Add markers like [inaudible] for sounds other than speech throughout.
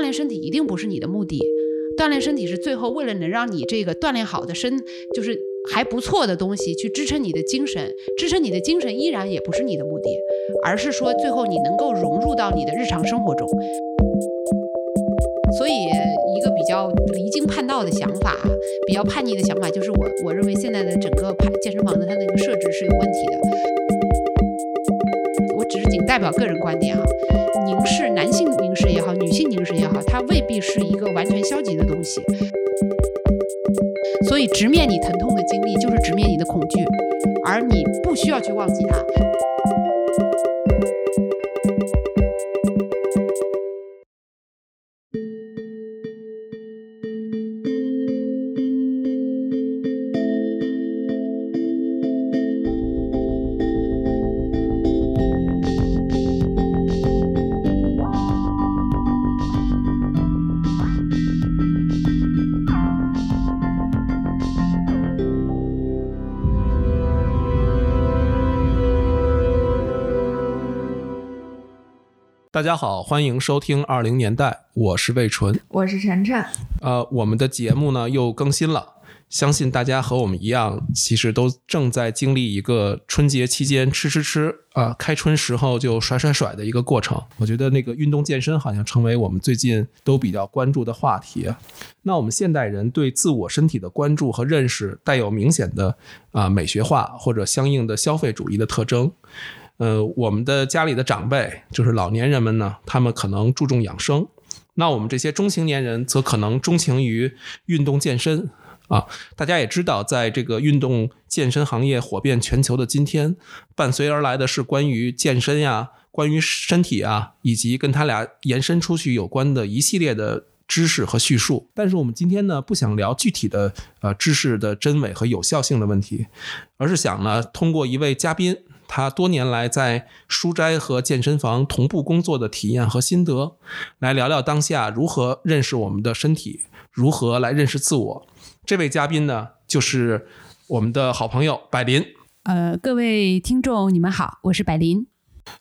锻炼身体一定不是你的目的，锻炼身体是最后为了能让你这个锻炼好的身，就是还不错的东西去支撑你的精神，支撑你的精神依然也不是你的目的，而是说最后你能够融入到你的日常生活中。所以，一个比较离经叛道的想法，比较叛逆的想法，就是我我认为现在的整个健身房的它那个设置是有问题的。仅代表个人观点啊，凝视男性凝视也好，女性凝视也好，它未必是一个完全消极的东西。所以，直面你疼痛的经历，就是直面你的恐惧，而你不需要去忘记它。大家好，欢迎收听二零年代，我是魏纯，我是晨晨。呃，我们的节目呢又更新了，相信大家和我们一样，其实都正在经历一个春节期间吃吃吃啊，开春时候就甩甩甩的一个过程。我觉得那个运动健身好像成为我们最近都比较关注的话题。那我们现代人对自我身体的关注和认识，带有明显的啊美学化或者相应的消费主义的特征。呃，我们的家里的长辈，就是老年人们呢，他们可能注重养生，那我们这些中青年人则可能钟情于运动健身啊。大家也知道，在这个运动健身行业火遍全球的今天，伴随而来的是关于健身呀、关于身体啊，以及跟他俩延伸出去有关的一系列的知识和叙述。但是我们今天呢，不想聊具体的呃知识的真伪和有效性的问题，而是想呢，通过一位嘉宾。他多年来在书斋和健身房同步工作的体验和心得，来聊聊当下如何认识我们的身体，如何来认识自我。这位嘉宾呢，就是我们的好朋友百林。呃，各位听众，你们好，我是百林。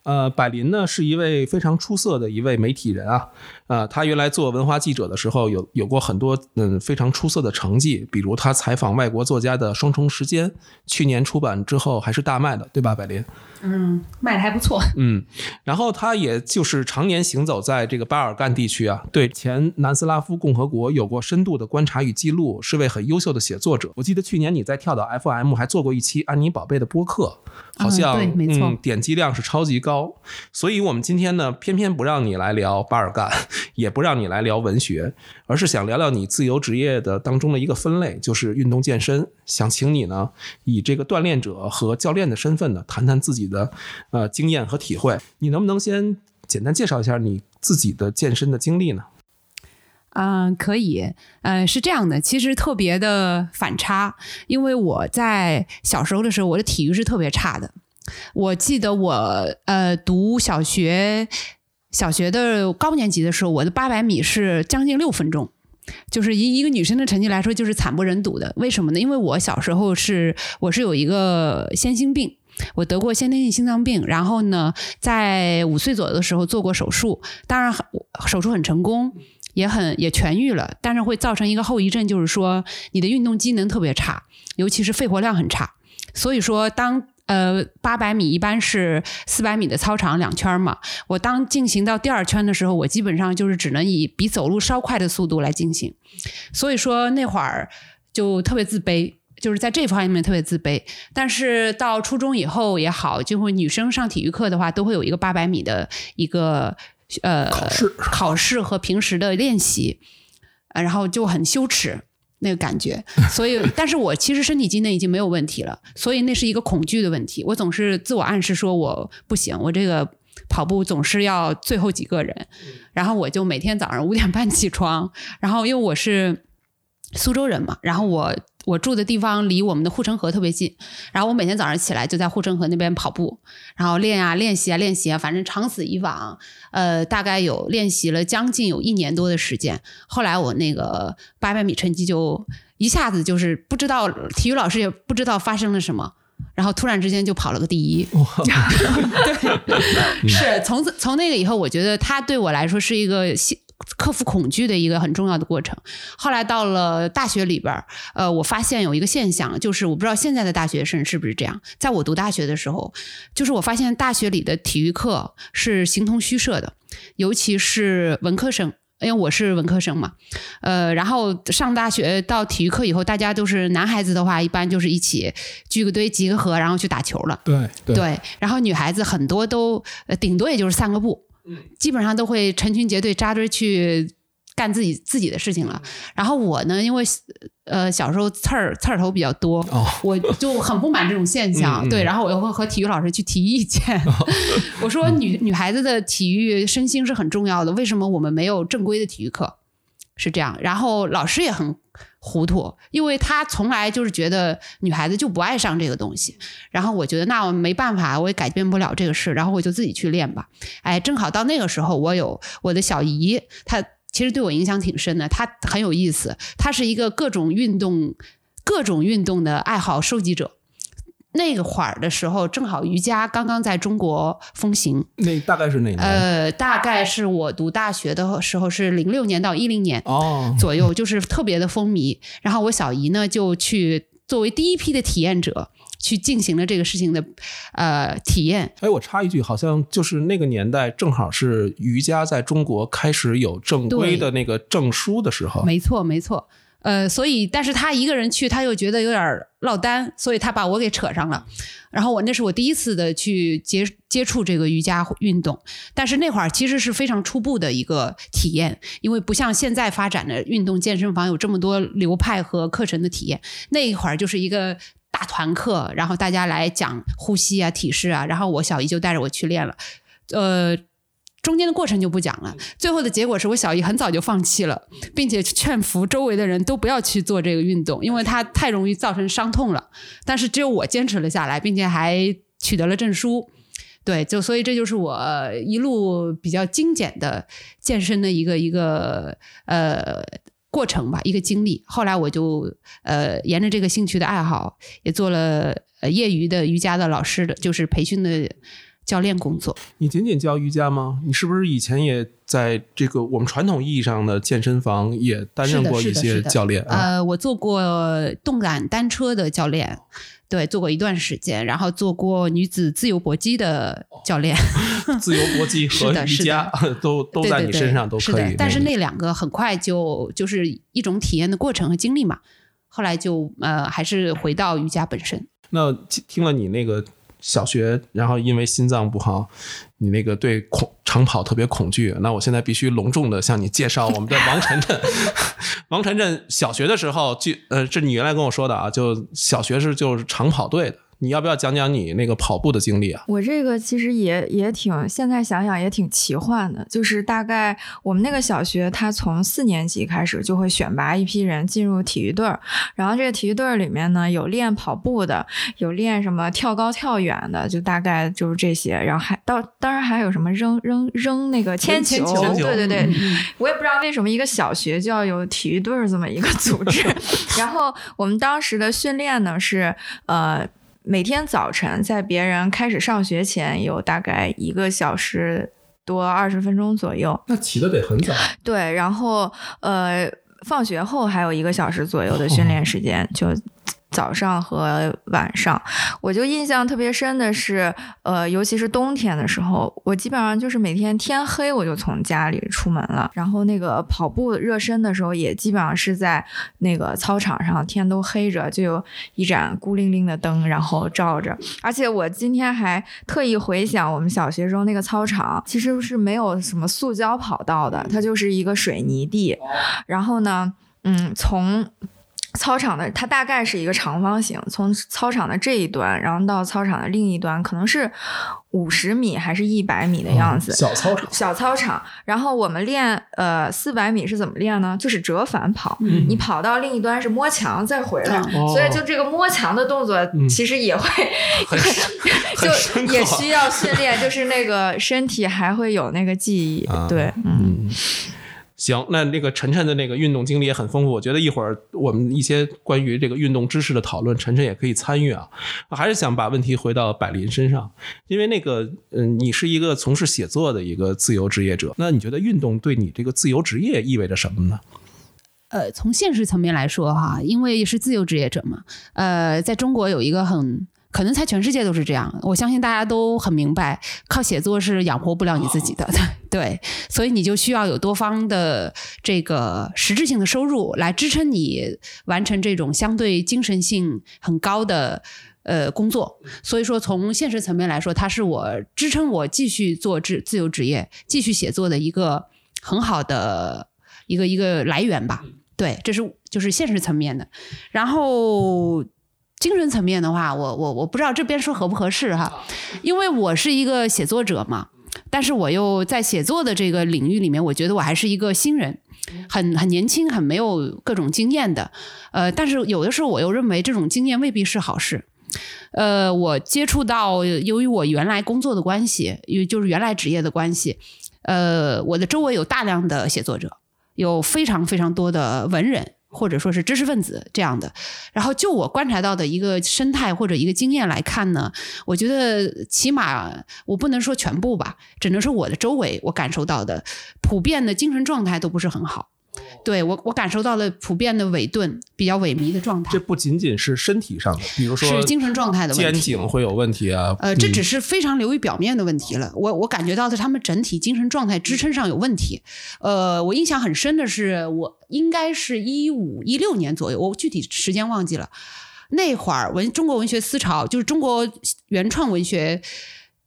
呃，百林呢是一位非常出色的一位媒体人啊。呃，他原来做文化记者的时候，有有过很多嗯非常出色的成绩，比如他采访外国作家的《双重时间》，去年出版之后还是大卖的，对吧，百林？嗯，卖的还不错。嗯，然后他也就是常年行走在这个巴尔干地区啊，对前南斯拉夫共和国有过深度的观察与记录，是位很优秀的写作者。我记得去年你在跳岛 FM 还做过一期安妮宝贝的播客，好像对，没错，点击量是超级高。所以我们今天呢，偏偏不让你来聊巴尔干，也不让你来聊文学，而是想聊聊你自由职业的当中的一个分类，就是运动健身。想请你呢，以这个锻炼者和教练的身份呢，谈谈自己的呃经验和体会。你能不能先简单介绍一下你自己的健身的经历呢？嗯，可以。呃，是这样的，其实特别的反差，因为我在小时候的时候，我的体育是特别差的。我记得我呃读小学小学的高年级的时候，我的八百米是将近六分钟。就是以一个女生的成绩来说，就是惨不忍睹的。为什么呢？因为我小时候是我是有一个先心病，我得过先天性心脏病，然后呢，在五岁左右的时候做过手术，当然手术很成功，也很也痊愈了，但是会造成一个后遗症，就是说你的运动机能特别差，尤其是肺活量很差。所以说当呃，八百米一般是四百米的操场两圈嘛。我当进行到第二圈的时候，我基本上就是只能以比走路稍快的速度来进行。所以说那会儿就特别自卑，就是在这方面特别自卑。但是到初中以后也好，就会女生上体育课的话，都会有一个八百米的一个呃考试考试和平时的练习，然后就很羞耻。那个感觉，所以，但是我其实身体机能已经没有问题了，所以那是一个恐惧的问题。我总是自我暗示说我不行，我这个跑步总是要最后几个人，然后我就每天早上五点半起床，然后因为我是苏州人嘛，然后我。我住的地方离我们的护城河特别近，然后我每天早上起来就在护城河那边跑步，然后练啊练习啊练习啊，反正长此以往，呃，大概有练习了将近有一年多的时间。后来我那个八百米成绩就一下子就是不知道体育老师也不知道发生了什么，然后突然之间就跑了个第一。[laughs] 对，[laughs] 是从从那个以后，我觉得他对我来说是一个克服恐惧的一个很重要的过程。后来到了大学里边儿，呃，我发现有一个现象，就是我不知道现在的大学生是不是这样。在我读大学的时候，就是我发现大学里的体育课是形同虚设的，尤其是文科生。因为我是文科生嘛，呃，然后上大学到体育课以后，大家都是男孩子的话，一般就是一起聚个堆、集个合，然后去打球了。对对，然后女孩子很多都呃顶多也就是散个步，基本上都会成群结队扎堆去干自己自己的事情了。然后我呢，因为呃小时候刺儿刺儿头比较多，哦我就很不满这种现象。对，然后我又会和体育老师去提意见，[laughs] 我说女女孩子的体育身心是很重要的，为什么我们没有正规的体育课？是这样，然后老师也很糊涂，因为他从来就是觉得女孩子就不爱上这个东西。然后我觉得那我没办法，我也改变不了这个事，然后我就自己去练吧。哎，正好到那个时候，我有我的小姨，她其实对我影响挺深的，她很有意思，她是一个各种运动、各种运动的爱好收集者。那个会儿的时候，正好瑜伽刚刚在中国风行，那大概是哪年？呃，大概是我读大学的时候是零六年到一零年哦，左右，就是特别的风靡。然后我小姨呢就去作为第一批的体验者，去进行了这个事情的呃体验。哎，我插一句，好像就是那个年代，正好是瑜伽在中国开始有正规的那个证书的时候。没错，没错。呃，所以，但是他一个人去，他又觉得有点落单，所以他把我给扯上了。然后我那是我第一次的去接接触这个瑜伽运动，但是那会儿其实是非常初步的一个体验，因为不像现在发展的运动健身房有这么多流派和课程的体验，那一会儿就是一个大团课，然后大家来讲呼吸啊、体式啊，然后我小姨就带着我去练了，呃。中间的过程就不讲了，最后的结果是我小姨很早就放弃了，并且劝服周围的人都不要去做这个运动，因为它太容易造成伤痛了。但是只有我坚持了下来，并且还取得了证书。对，就所以这就是我一路比较精简的健身的一个一个呃过程吧，一个经历。后来我就呃沿着这个兴趣的爱好，也做了呃业余的瑜伽的老师的，就是培训的教练工作。你仅仅教瑜伽吗？你是不是以前也在这个我们传统意义上的健身房也担任过一些教练啊？呃，我做过动感单车的教练，对，做过一段时间，然后做过女子自由搏击的教练，[laughs] 自由搏击和 [laughs] 瑜伽 [laughs] 都都在你身上都可以是的。但是那两个很快就就是一种体验的过程和经历嘛。后来就呃，还是回到瑜伽本身。那听听了你那个小学，然后因为心脏不好，你那个对恐长跑特别恐惧，那我现在必须隆重的向你介绍我们的王晨晨。[laughs] 王晨晨小学的时候，就呃，这你原来跟我说的啊，就小学是就是长跑队的。你要不要讲讲你那个跑步的经历啊？我这个其实也也挺，现在想想也挺奇幻的。就是大概我们那个小学，他从四年级开始就会选拔一批人进入体育队儿，然后这个体育队儿里面呢，有练跑步的，有练什么跳高跳远的，就大概就是这些。然后还到当然还有什么扔扔扔那个铅铅球铅球对对对，嗯 [laughs] 我也不知道为什么一个小学就要有体育队儿这么一个组织。[laughs] 然后我们当时的训练呢是呃。每天早晨在别人开始上学前有大概一个小时多二十分钟左右，那起的得很早。[laughs] 对，然后呃，放学后还有一个小时左右的训练时间，就早上和晚上。我就印象特别深的是，呃，尤其是冬天的时候，我基本上就是每天天黑我就从家里出门了，然后那个跑步热身的时候也基本上是在那个操场上，天都黑着，就有一盏孤零零的灯，然后照着。而且我今天还特意回想我们小学时候那个操场，其实是没有什么塑胶跑道的，它就是一个水泥地。然后呢，嗯，从操场的它大概是一个长方形，从操场的这一端，然后到操场的另一端，可能是五十米还是一百米的样子。小操场，小操场，然后我们练呃四百米是怎么练呢？就是折返跑，嗯你跑到另一端是摸墙再回来，嗯所以就这个摸墙的动作嗯其实也会、[laughs] [laughs] 就也需要训练，就是那个身体还会有那个记忆。啊对，嗯，嗯，行，那那个晨晨的那个运动经历也很丰富，我觉得一会儿我们一些关于这个运动知识的讨论，晨晨也可以参与啊。还是想把问题回到百林身上，因为那个，嗯，你是一个从事写作的一个自由职业者，那你觉得运动对你这个自由职业意味着什么呢？呃，从现实层面来说，哈，因为是自由职业者嘛，呃，在中国有一个很。可能在全世界都是这样，我相信大家都很明白，靠写作是养活不了你自己的，[laughs] 对，所以你就需要有多方的这个实质性的收入来支撑你完成这种相对精神性很高的呃工作。所以说，从现实层面来说，它是我支撑我继续做自自由职业、继续写作的一个很好的一个一个来源吧。对，这是就是现实层面的，然后。精神层面的话，我我我不知道这边说合不合适哈，因为我是一个写作者嘛，但是我又在写作的这个领域里面，我觉得我还是一个新人，很很年轻，很没有各种经验的，呃，但是有的时候我又认为这种经验未必是好事，呃，我接触到，由于我原来工作的关系，因为就是原来职业的关系，呃，我的周围有大量的写作者，有非常非常多的文人。或者说是知识分子这样的，然后就我观察到的一个生态或者一个经验来看呢，我觉得起码我不能说全部吧，只能说我的周围我感受到的普遍的精神状态都不是很好。对我，我感受到了普遍的萎顿、比较萎靡的状态。这不仅仅是身体上的，比如说是精神状态的问题，肩颈会有问题啊。呃，这只是非常流于表面的问题了。我我感觉到的，他们整体精神状态支撑上有问题。呃，我印象很深的是，我应该是一五一六年左右，我具体时间忘记了。那会儿文中国文学思潮，就是中国原创文学。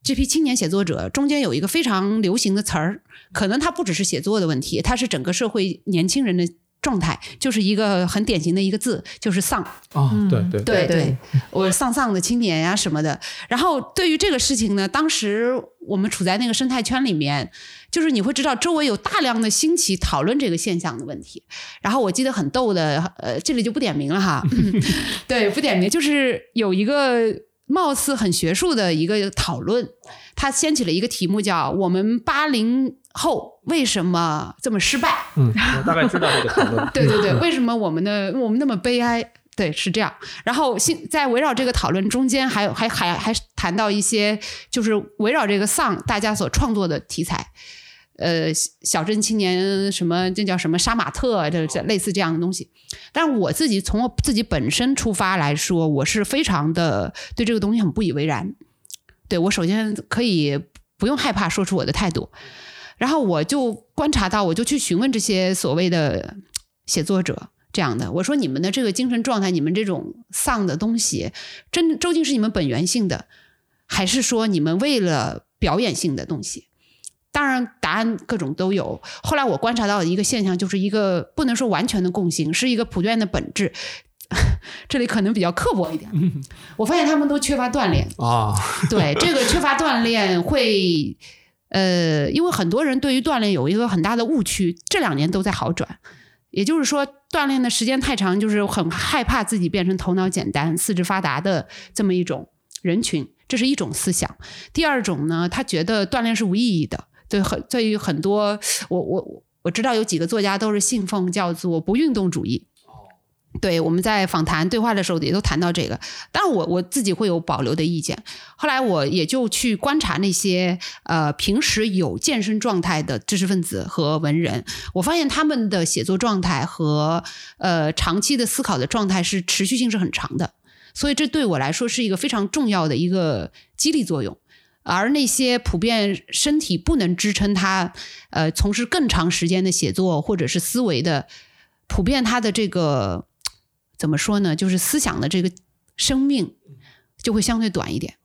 这批青年写作者中间有一个非常流行的词儿，可能它不只是写作的问题，它是整个社会年轻人的状态，就是一个很典型的一个字，就是丧。哦，对对对对，我丧丧的青年呀什么的。然后对于这个事情呢，当时我们处在那个生态圈里面，就是你会知道周围有大量的兴起讨论这个现象的问题。然后我记得很逗的，呃，这里就不点名了哈。[laughs] 对，不点名，就是有一个。貌似很学术的一个讨论，他掀起了一个题目，叫“我们八零后为什么这么失败？”嗯，我大概知道这个讨论。[laughs] 对对对，为什么我们的我们那么悲哀？对，是这样。然后，在围绕这个讨论中间，还有还还还谈到一些，就是围绕这个丧，大家所创作的题材。呃，小镇青年什么，这叫什么杀马特，这这类似这样的东西。但是我自己从我自己本身出发来说，我是非常的对这个东西很不以为然。对我首先可以不用害怕说出我的态度，然后我就观察到，我就去询问这些所谓的写作者这样的，我说你们的这个精神状态，你们这种丧的东西，真究竟是你们本源性的，还是说你们为了表演性的东西？当然，答案各种都有。后来我观察到的一个现象，就是一个不能说完全的共性，是一个普遍的本质。[laughs] 这里可能比较刻薄一点，[laughs] 我发现他们都缺乏锻炼啊。对，这个缺乏锻炼会，呃，因为很多人对于锻炼有一个很大的误区，这两年都在好转。也就是说，锻炼的时间太长，就是很害怕自己变成头脑简单、四肢发达的这么一种人群，这是一种思想。第二种呢，他觉得锻炼是无意义的。对很对于很多我我我知道有几个作家都是信奉叫做不运动主义。对我们在访谈对话的时候也都谈到这个，但我我自己会有保留的意见。后来我也就去观察那些呃平时有健身状态的知识分子和文人，我发现他们的写作状态和呃长期的思考的状态是持续性是很长的，所以这对我来说是一个非常重要的一个激励作用。而那些普遍身体不能支撑他，呃，从事更长时间的写作或者是思维的，普遍他的这个怎么说呢？就是思想的这个生命就会相对短一点。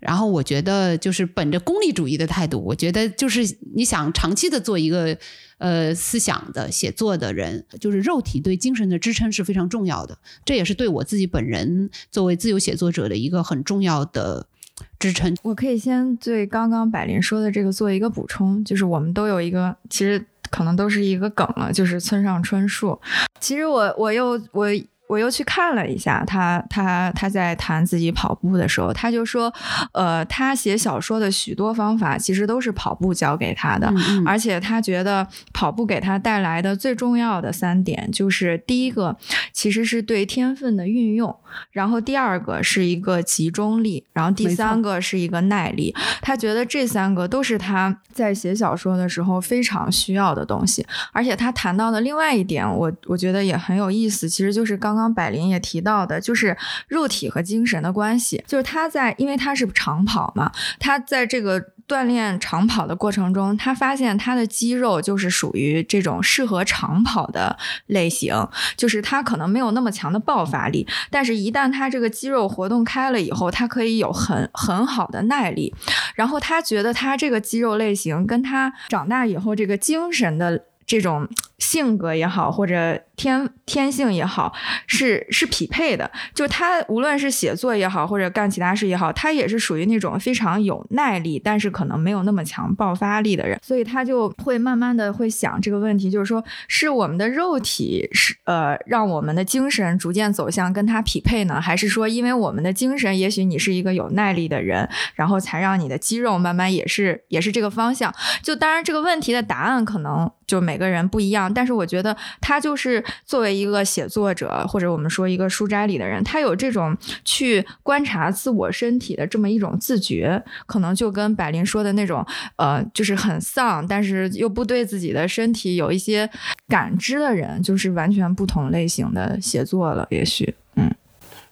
然后我觉得，就是本着功利主义的态度，我觉得就是你想长期的做一个呃思想的写作的人，就是肉体对精神的支撑是非常重要的。这也是对我自己本人作为自由写作者的一个很重要的。支撑，我可以先对刚刚百灵说的这个做一个补充，就是我们都有一个，其实可能都是一个梗了，就是村上春树。其实我我又我。我又去看了一下他他他在谈自己跑步的时候，他就说，呃，他写小说的许多方法其实都是跑步教给他的，嗯而且他觉得跑步给他带来的最重要的三点，就是第一个其实是对天分的运用，然后第二个是一个集中力，然后第三个是一个耐力。他觉得这三个都是他在写小说的时候非常需要的东西。而且他谈到的另外一点，我我觉得也很有意思，其实就是刚刚刚百灵也提到的，就是肉体和精神的关系。就是他在，因为他是长跑嘛，他在这个锻炼长跑的过程中，他发现他的肌肉就是属于这种适合长跑的类型，就是他可能没有那么强的爆发力，但是一旦他这个肌肉活动开了以后，他可以有很很好的耐力。然后他觉得他这个肌肉类型跟他长大以后这个精神的这种性格也好，或者天天性也好，是是匹配的。就他无论是写作也好，或者干其他事也好，他也是属于那种非常有耐力，但是可能没有那么强爆发力的人。所以他就会慢慢的会想这个问题，就是说是我们的肉体是呃让我们的精神逐渐走向跟他匹配呢，还是说因为我们的精神，也许你是一个有耐力的人，然后才让你的肌肉慢慢也是也是这个方向？就当然这个问题的答案可能就每个人不一样，但是我觉得他就是作为一个写作者，或者我们说一个书斋里的人，他有这种去观察自我身体的这么一种自觉，可能就跟百灵说的那种，呃，就是很丧，但是又不对自己的身体有一些感知的人，就是完全不同类型的写作了，也许，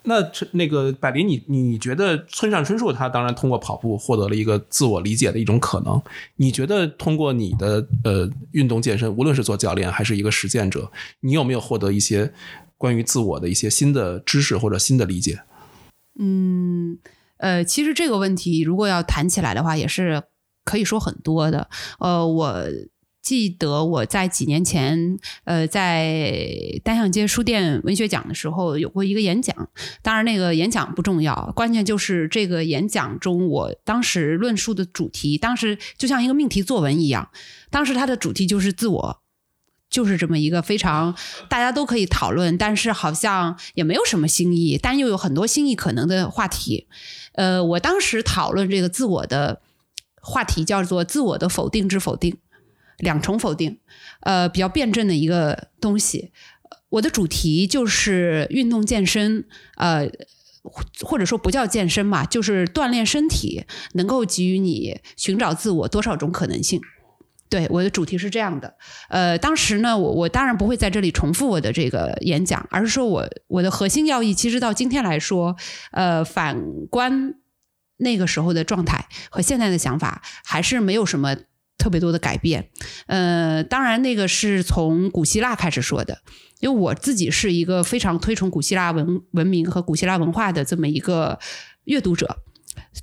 那那个百林，你你觉得村上春树他当然通过跑步获得了一个自我理解的一种可能？你觉得通过你的呃运动健身，无论是做教练还是一个实践者，你有没有获得一些关于自我的一些新的知识或者新的理解？嗯，呃，其实这个问题如果要谈起来的话，也是可以说很多的。呃，我记得我在几年前，呃，在单向街书店文学奖的时候有过一个演讲。当然，那个演讲不重要，关键就是这个演讲中，我当时论述的主题，当时就像一个命题作文一样。当时它的主题就是自我。就是这么一个非常大家都可以讨论，但是好像也没有什么新意，但又有很多新意可能的话题。呃，我当时讨论这个自我的话题叫做“自我的否定之否定”，两重否定，呃，比较辩证的一个东西。我的主题就是运动健身，呃，或者说不叫健身吧，就是锻炼身体，能够给予你寻找自我多少种可能性。对，我的主题是这样的。呃，当时呢，我我当然不会在这里重复我的这个演讲，而是说我我的核心要义，其实到今天来说，呃，反观那个时候的状态和现在的想法，还是没有什么特别多的改变。呃，当然那个是从古希腊开始说的，因为我自己是一个非常推崇古希腊文文明和古希腊文化的这么一个阅读者。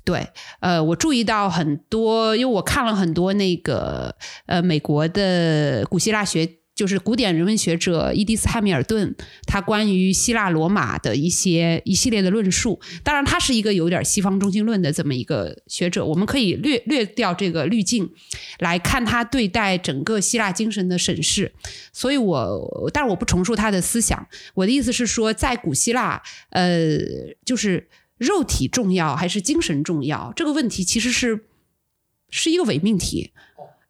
对，呃，我注意到很多，因为我看了很多那个呃美国的古希腊学，就是古典人文学者伊迪斯·汉密尔顿他关于希腊罗马的一些一系列的论述。当然，他是一个有点西方中心论的这么一个学者，我们可以略略掉这个滤镜来看他对待整个希腊精神的审视。所以我，但是我不重述他的思想。我的意思是说，在古希腊，呃，就是。肉体重要还是精神重要？这个问题其实是是一个伪命题，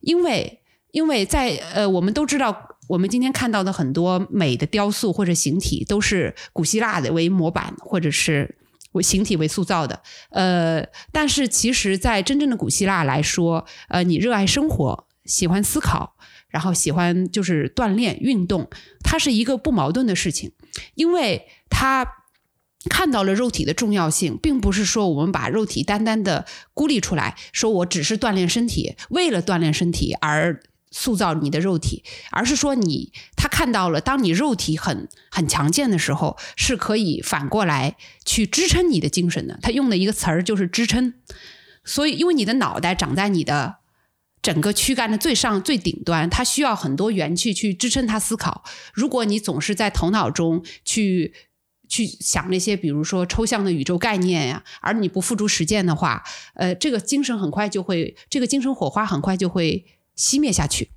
因为因为在呃，我们都知道，我们今天看到的很多美的雕塑或者形体都是古希腊的为模板，或者是为形体为塑造的。呃，但是其实，在真正的古希腊来说，呃，你热爱生活，喜欢思考，然后喜欢就是锻炼运动，它是一个不矛盾的事情，因为它。看到了肉体的重要性，并不是说我们把肉体单单的孤立出来，说我只是锻炼身体，为了锻炼身体而塑造你的肉体，而是说你他看到了，当你肉体很很强健的时候，是可以反过来去支撑你的精神的。他用的一个词儿就是支撑，所以因为你的脑袋长在你的整个躯干的最上最顶端，它需要很多元气去支撑它思考。如果你总是在头脑中去。去想那些，比如说抽象的宇宙概念呀，而你不付诸实践的话，呃，这个精神很快就会，这个精神火花很快就会熄灭下去。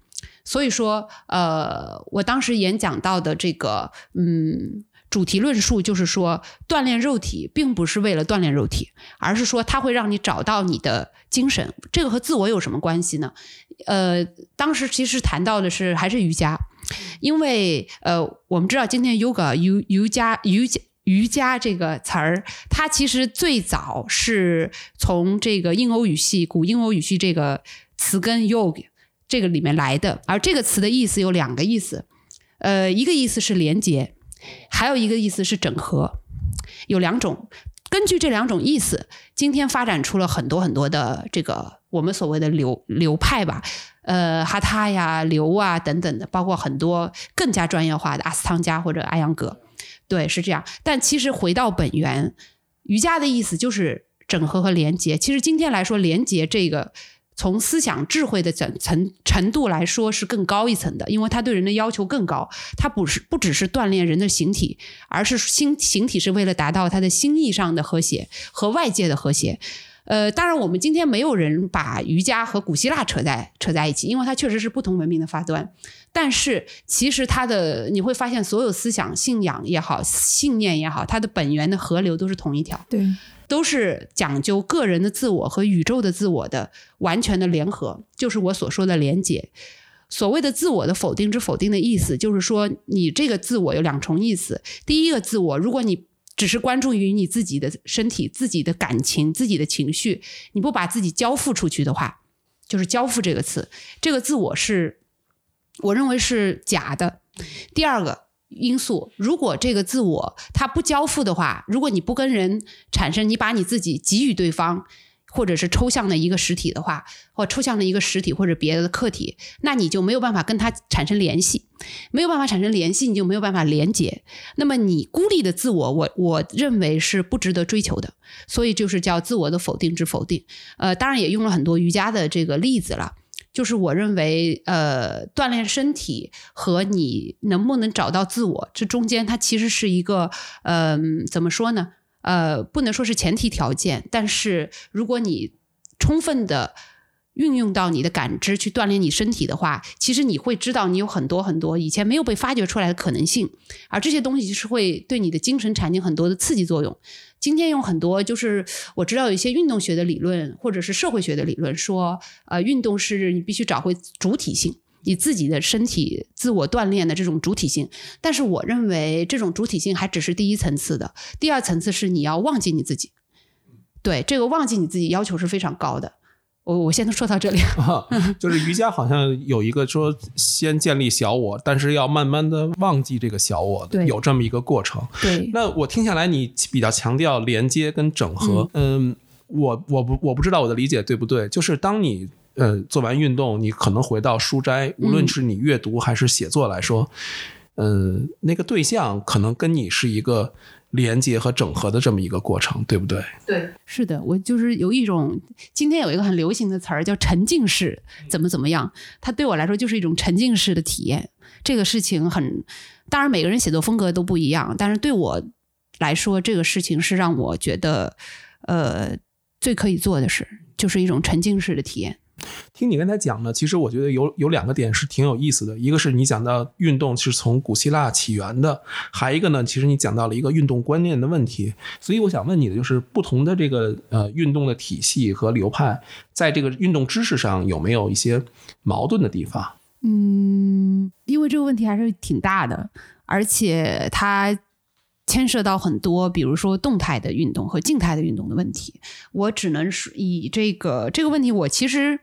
所以说，呃，我当时演讲到的这个，嗯，主题论述就是说，锻炼肉体并不是为了锻炼肉体，而是说它会让你找到你的精神。这个和自我有什么关系呢？呃，当时其实谈到的是还是瑜伽，因为呃，我们知道今天 yoga 瑜瑜伽瑜伽瑜伽这个词儿，它其实最早是从这个印欧语系古印欧语系这个词根 yoga 这个里面来的。而这个词的意思有两个意思，呃，一个意思是连接。还有一个意思是整合，有两种。根据这两种意思，今天发展出了很多很多的这个我们所谓的流流派吧，呃，哈他呀、流啊等等的，包括很多更加专业化的阿斯汤加或者阿扬格，对，是这样。但其实回到本源，瑜伽的意思就是整合和连接。其实今天来说，连接这个。从思想智慧的整层程度来说是更高一层的，因为它对人的要求更高。它不是不只是锻炼人的形体，而是心形体是为了达到他的心意上的和谐和外界的和谐。呃，当然我们今天没有人把瑜伽和古希腊扯在扯在一起，因为它确实是不同文明的发端。但是其实它的你会发现，所有思想、信仰也好，信念也好，它的本源的河流都是同一条。对。都是讲究个人的自我和宇宙的自我的完全的联合，就是我所说的连结。所谓的自我的否定之否定的意思，就是说你这个自我有两重意思。第一个自我，如果你只是关注于你自己的身体、自己的感情、自己的情绪，你不把自己交付出去的话，就是交付这个词，这个自我是我认为是假的。第二个。因素，如果这个自我它不交付的话，如果你不跟人产生，你把你自己给予对方，或者是抽象的一个实体的话，或抽象的一个实体或者别的客体，那你就没有办法跟它产生联系，没有办法产生联系，你就没有办法连接。那么你孤立的自我，我我认为是不值得追求的，所以就是叫自我的否定之否定。呃，当然也用了很多瑜伽的这个例子了。就是我认为，呃，锻炼身体和你能不能找到自我，这中间它其实是一个，嗯，怎么说呢？呃，不能说是前提条件，但是如果你充分的。运用到你的感知去锻炼你身体的话，其实你会知道你有很多很多以前没有被发掘出来的可能性，而这些东西是会对你的精神产生很多的刺激作用。今天有很多就是我知道有一些运动学的理论或者是社会学的理论说，呃，运动是你必须找回主体性，你自己的身体自我锻炼的这种主体性。但是我认为这种主体性还只是第一层次的，第二层次是你要忘记你自己。对这个忘记你自己要求是非常高的。我我先说到这里，[laughs] 就是瑜伽好像有一个说先建立小我，但是要慢慢的忘记这个小我，有这么一个过程。对，那我听下来你比较强调连接跟整合，嗯，我我不我不知道我的理解对不对？就是当你呃做完运动，你可能回到书斋，无论是你阅读还是写作来说，嗯，那个对象可能跟你是一个。连接和整合的这么一个过程，对不对？对，是的，我就是有一种今天有一个很流行的词儿叫沉浸式，怎么怎么样？它对我来说就是一种沉浸式的体验。这个事情很，当然每个人写作风格都不一样，但是对我来说，这个事情是让我觉得呃最可以做的事，就是一种沉浸式的体验。听你刚才讲呢，其实我觉得有有两个点是挺有意思的。一个是你讲到运动是从古希腊起源的，还一个呢，其实你讲到了一个运动观念的问题。所以我想问你的就是，不同的这个呃运动的体系和流派，在这个运动知识上有没有一些矛盾的地方？嗯，因为这个问题还是挺大的，而且它。牵涉到很多，比如说动态的运动和静态的运动的问题。我只能是以这个这个问题，我其实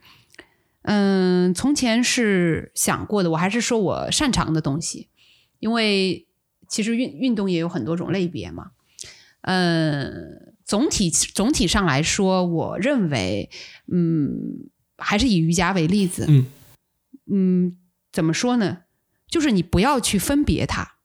嗯，从前是想过的。我还是说我擅长的东西，因为其实运运动也有很多种类别嘛。嗯，总体总体上来说，我认为，嗯，还是以瑜伽为例子。嗯嗯，怎么说呢？就是你不要去分别它，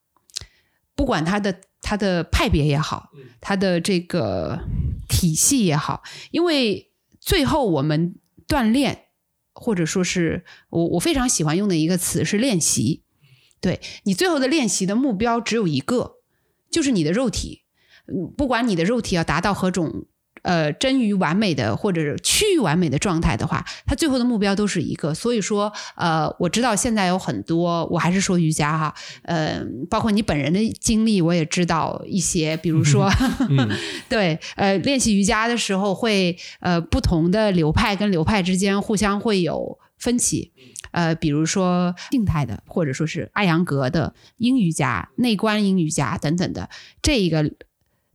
不管它的。它的派别也好，它的这个体系也好，因为最后我们锻炼，或者说是我我非常喜欢用的一个词是练习。对你最后的练习的目标只有一个，就是你的肉体，不管你的肉体要达到何种呃臻于完美的或者是趋于完美的状态的话，他最后的目标都是一个。所以说，呃，我知道现在有很多，我还是说瑜伽哈，呃，包括你本人的经历，我也知道一些，比如说，[laughs] 对，呃，练习瑜伽的时候会，呃，不同的流派跟流派之间互相会有分歧。呃，比如说静态的，或者说是艾扬格的阴瑜伽、内观阴瑜伽等等的，这一个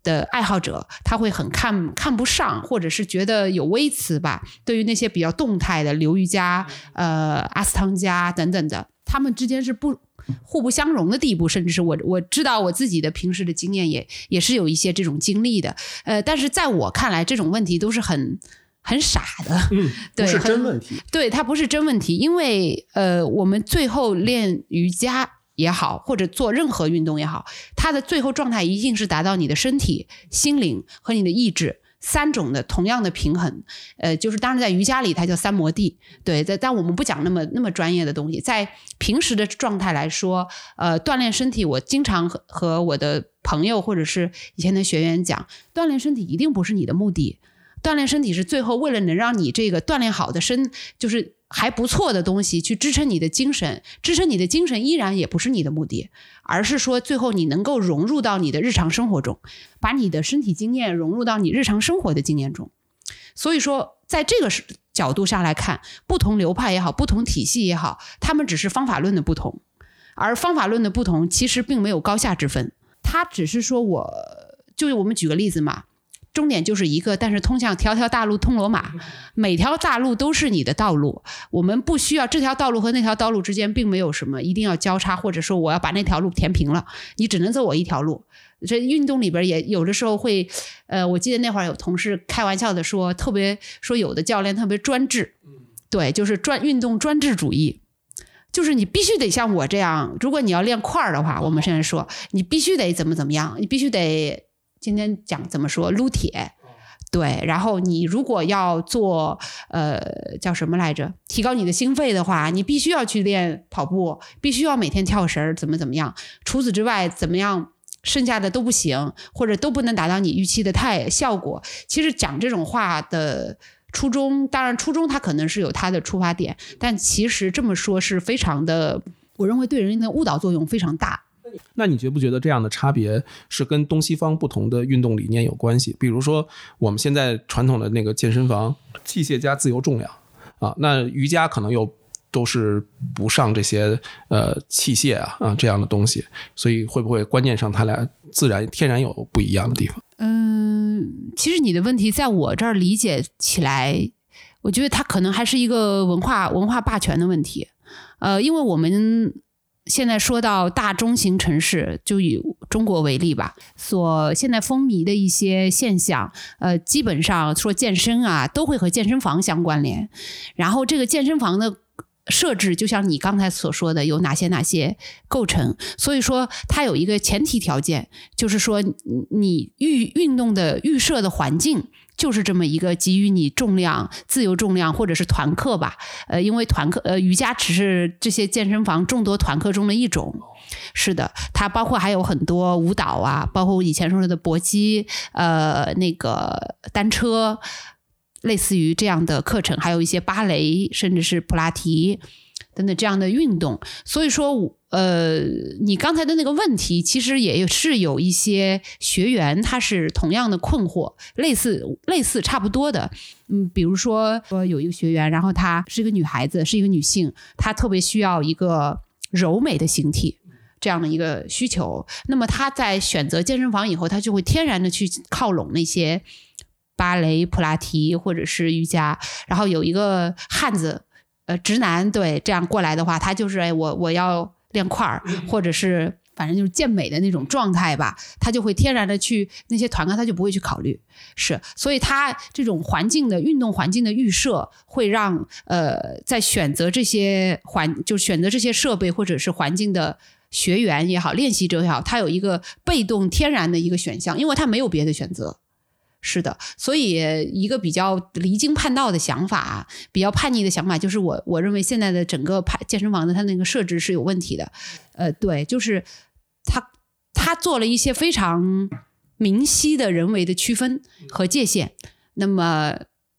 的爱好者，他会很看看不上，或者是觉得有微词吧。对于那些比较动态的流瑜伽、呃阿斯汤加等等的，他们之间是不互不相容的地步，甚至是我我知道我自己的平时的经验也也是有一些这种经历的。呃，但是在我看来，这种问题都是很。很傻的，嗯，[laughs] 对，不是真问题。对，它不是真问题，因为呃，我们最后练瑜伽也好，或者做任何运动也好，它的最后状态一定是达到你的身体、心灵和你的意志三种的同样的平衡。呃，就是当然在瑜伽里它叫三摩地，对，但但我们不讲那么那么专业的东西，在平时的状态来说，呃，锻炼身体，我经常和和我的朋友或者是以前的学员讲，锻炼身体一定不是你的目的。锻炼身体是最后为了能让你这个锻炼好的身，就是还不错的东西去支撑你的精神，支撑你的精神依然也不是你的目的，而是说最后你能够融入到你的日常生活中，把你的身体经验融入到你日常生活的经验中。所以说，在这个角度上来看，不同流派也好，不同体系也好，他们只是方法论的不同，而方法论的不同其实并没有高下之分，它只是说我就是我们举个例子嘛。终点就是一个，但是通向条条大路通罗马，每条大路都是你的道路。我们不需要这条道路和那条道路之间并没有什么一定要交叉，或者说我要把那条路填平了，你只能走我一条路。这运动里边也有的时候会，呃，我记得那会儿有同事开玩笑的说，特别说有的教练特别专制，对，就是专运动专制主义，就是你必须得像我这样，如果你要练块儿的话，我们现在说你必须得怎么怎么样，你必须得。今天讲怎么说撸铁，对，然后你如果要做呃叫什么来着，提高你的心肺的话，你必须要去练跑步，必须要每天跳绳儿，怎么怎么样。除此之外，怎么样，剩下的都不行，或者都不能达到你预期的太效果。其实讲这种话的初衷，当然初衷它可能是有它的出发点，但其实这么说是非常的，我认为对人的误导作用非常大。那你觉不觉得这样的差别是跟东西方不同的运动理念有关系？比如说，我们现在传统的那个健身房，器械加自由重量啊，那瑜伽可能又都是不上这些呃器械啊啊这样的东西，所以会不会观念上它俩自然天然有不一样的地方？嗯，其实你的问题在我这儿理解起来，我觉得它可能还是一个文化文化霸权的问题，呃，因为我们。现在说到大中型城市，就以中国为例吧，所现在风靡的一些现象，呃，基本上说健身啊，都会和健身房相关联。然后这个健身房的设置，就像你刚才所说的，有哪些哪些构成？所以说，它有一个前提条件，就是说你运运动的预设的环境。就是这么一个给予你重量、自由重量或者是团课吧，呃，因为团课，呃，瑜伽只是这些健身房众多团课中的一种。是的，它包括还有很多舞蹈啊，包括我以前说的搏击，呃，那个单车，类似于这样的课程，还有一些芭蕾，甚至是普拉提。等等这样的运动，所以说，呃，你刚才的那个问题，其实也是有一些学员他是同样的困惑，类似类似差不多的，嗯，比如说说有一个学员，然后她是一个女孩子，是一个女性，她特别需要一个柔美的形体这样的一个需求，那么她在选择健身房以后，她就会天然的去靠拢那些芭蕾、普拉提或者是瑜伽，然后有一个汉子。呃，直男对这样过来的话，他就是哎，我我要练块儿，或者是反正就是健美的那种状态吧，他就会天然的去那些团课，他就不会去考虑。是，所以他这种环境的运动环境的预设，会让呃在选择这些环，就选择这些设备或者是环境的学员也好，练习者也好，他有一个被动天然的一个选项，因为他没有别的选择。是的，所以一个比较离经叛道的想法，比较叛逆的想法，就是我我认为现在的整个派健身房的它那个设置是有问题的。呃，对，就是他他做了一些非常明晰的人为的区分和界限。那么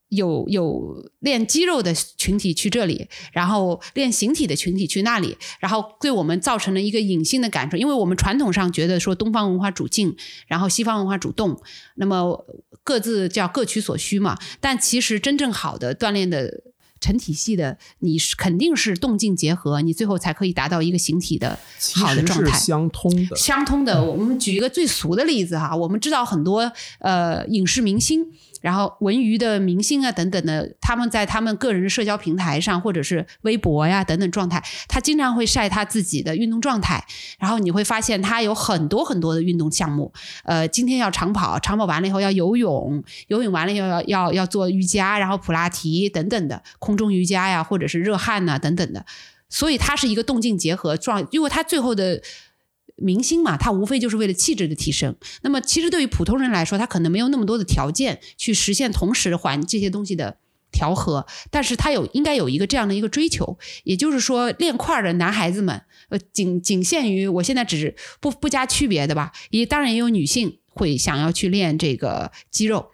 有有练肌肉的群体去这里，然后练形体的群体去那里，然后对我们造成了一个隐性的感受，因为我们传统上觉得说东方文化主静，然后西方文化主动，那么各自叫各取所需嘛。但其实真正好的锻炼的成体系的，你是肯定是动静结合，你最后才可以达到一个形体的好的状态。是相通的。相通的。我们举一个最俗的例子哈，我们知道很多呃影视明星，然后文娱的明星啊等等的，他们在他们个人的社交平台上或者是微博呀等等状态，他经常会晒他自己的运动状态，然后你会发现他有很多很多的运动项目，呃，今天要长跑，长跑完了以后要游泳，游泳完了以后要要要做瑜伽，然后普拉提等等的空中瑜伽呀，或者是热汗呐、等等的。所以它是一个动静结合状，因为它最后的明星嘛，他无非就是为了气质的提升。那么其实对于普通人来说，他可能没有那么多的条件去实现同时还这些东西的调和，但是他有应该有一个这样的一个追求，也就是说练块儿的男孩子们，呃，仅仅限于我现在只是不不加区别的吧，也当然也有女性会想要去练这个肌肉。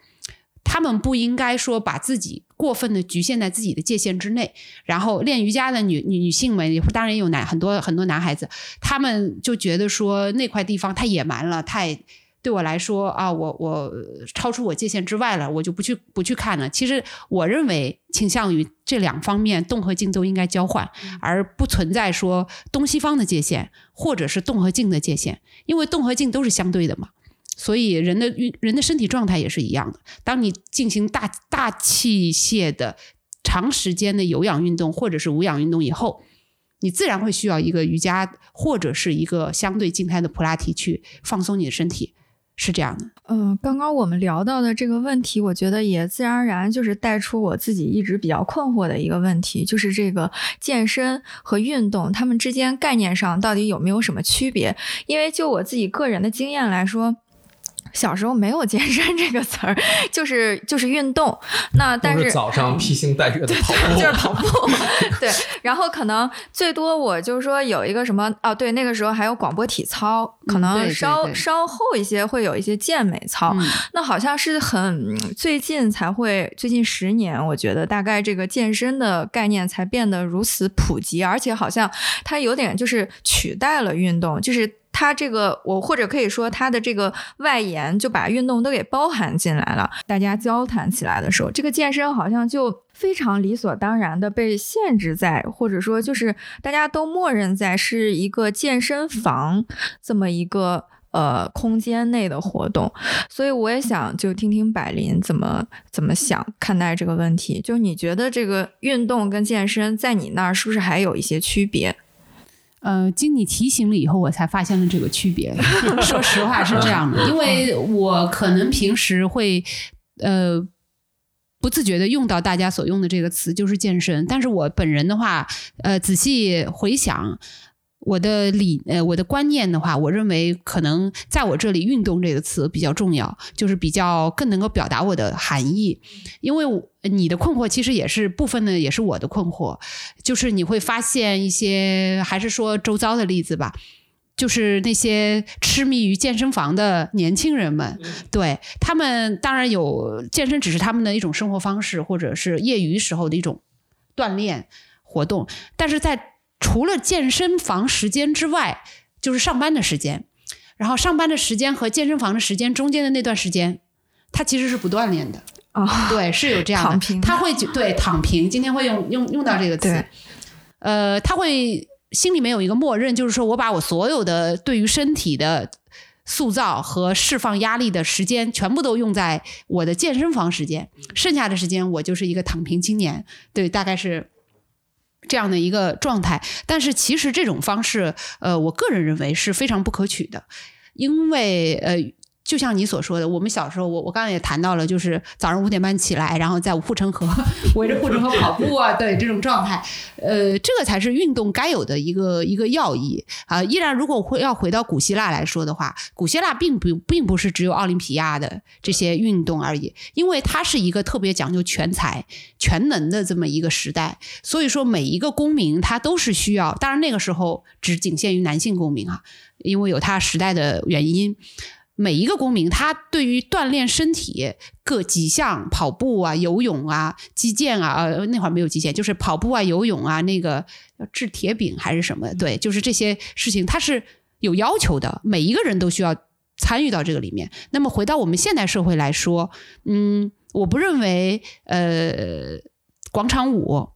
他们不应该说把自己过分的局限在自己的界限之内，然后练瑜伽的女女女性们，当然也有男很多很多男孩子，他们就觉得说那块地方太野蛮了，太对我来说啊，我我超出我界限之外了，我就不去不去看了。其实我认为倾向于这两方面动和静都应该交换，而不存在说东西方的界限，或者是动和静的界限，因为动和静都是相对的嘛。所以人的运人的身体状态也是一样的。当你进行大大器械的长时间的有氧运动或者是无氧运动以后，你自然会需要一个瑜伽或者是一个相对静态的普拉提去放松你的身体，是这样的。嗯，刚刚我们聊到的这个问题，我觉得也自然而然就是带出我自己一直比较困惑的一个问题，就是这个健身和运动，它们之间概念上到底有没有什么区别？因为就我自己个人的经验来说。小时候没有健身这个词儿，就是就是运动。那但是早上披星戴月的跑步，就是跑步，对。然后可能最多我就是说有一个什么哦，对，那个时候还有广播体操，可嗯能对对稍对稍后一些会有一些健美操。嗯那好像是很最近才会，最近十年，我觉得大概这个健身的概念才变得如此普及，而且好像它有点就是取代了运动，就是。它这个，我或者可以说，它的这个外延就把运动都给包含进来了。大家交谈起来的时候，这个健身好像就非常理所当然的被限制在，或者说就是大家都默认在是一个健身房这么一个呃空间内的活动。所以我也想就听听百林怎么怎么想看待这个问题。就你觉得这个运动跟健身在你那儿是不是还有一些区别？呃，经你提醒了以后，我才发现了这个区别。[laughs] 说实话是这样的，[laughs] 因为我可能平时会呃不自觉的用到大家所用的这个词，就是健身。但是我本人的话，呃，仔细回想。我的理呃，我的观念的话，我认为可能在我这里“运动”这个词比较重要，就是比较更能够表达我的含义。因为你的困惑其实也是部分的，也是我的困惑。就是你会发现一些，还是说周遭的例子吧，就是那些痴迷于健身房的年轻人们，对他们当然有健身，只是他们的一种生活方式，或者是业余时候的一种锻炼活动，但是在除了健身房时间之外，就是上班的时间，然后上班的时间和健身房的时间中间的那段时间，他其实是不锻炼的。啊、对，是有这样的，躺平。他会觉对躺平，今天会用用用到这个词。对，呃，他会心里面有一个默认，就是说我把我所有的对于身体的塑造和释放压力的时间，全部都用在我的健身房时间，剩下的时间我就是一个躺平青年，对，大概是。这样的一个状态，但是其实这种方式，呃，我个人认为是非常不可取的，因为呃，就像你所说的，我们小时候，我我刚才也谈到了，就是早上五点半起来，然后在护城河 [laughs] 围着护城河跑步啊，对这种状态，呃，这个才是运动该有的一个一个要义。啊、依然，如果会要回到古希腊来说的话，古希腊并不并不是只有奥林匹亚的这些运动而已，因为它是一个特别讲究全才全能的这么一个时代，所以说每一个公民他都是需要，当然那个时候只仅限于男性公民啊，因为有他时代的原因。每一个公民，他对于锻炼身体各几项跑步啊、游泳啊、击剑啊，呃，那会儿没有击剑，就是跑步啊、游泳啊，那个制铁饼还是什么？对，就是这些事情，它是有要求的，每一个人都需要参与到这个里面。那么回到我们现代社会来说，嗯，我不认为呃广场舞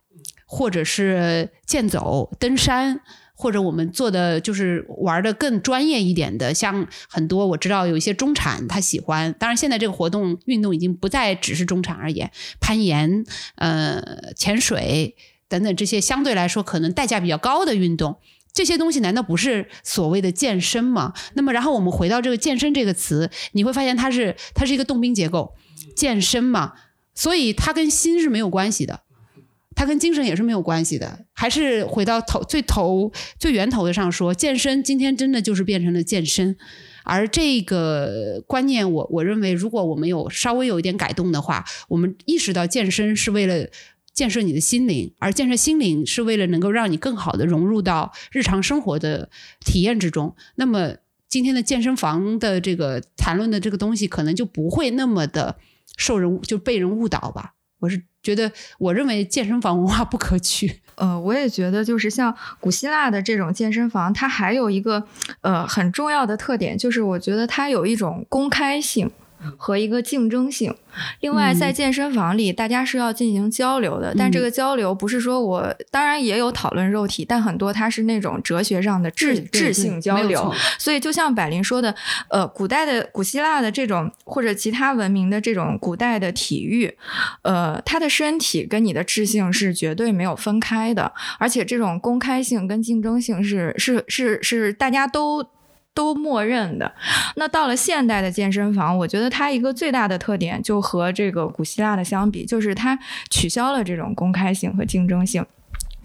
或者是健走、登山。或者我们做的就是玩的更专业一点的，像很多我知道有一些中产他喜欢，当然现在这个活动运动已经不再只是中产而言，攀岩、呃潜水等等这些相对来说可能代价比较高的运动，这些东西难道不是所谓的健身吗？那么然后我们回到这个健身这个词，你会发现它是它是一个动宾结构，健身嘛，所以它跟心是没有关系的。它跟精神也是没有关系的，还是回到头最头最源头的上说，健身今天真的就是变成了健身，而这个观念，我我认为，如果我们有稍微有一点改动的话，我们意识到健身是为了建设你的心灵，而建设心灵是为了能够让你更好的融入到日常生活的体验之中，那么今天的健身房的这个谈论的这个东西，可能就不会那么的受人就被人误导吧。我是觉得，我认为健身房文化不可取。[laughs] 呃，我也觉得，就是像古希腊的这种健身房，它还有一个呃很重要的特点，就是我觉得它有一种公开性。和一个竞争性。另外，在健身房里，大家是要进行交流的，但这个交流不是说我当然也有讨论肉体，但很多它是那种哲学上的智智性交流。所以，就像百灵说的，呃，古代的古希腊的这种或者其他文明的这种古代的体育，呃，他的身体跟你的智性是绝对没有分开的，而且这种公开性跟竞争性是是是是大家都。都默认的。那到了现代的健身房，我觉得它一个最大的特点，就和这个古希腊的相比，就是它取消了这种公开性和竞争性。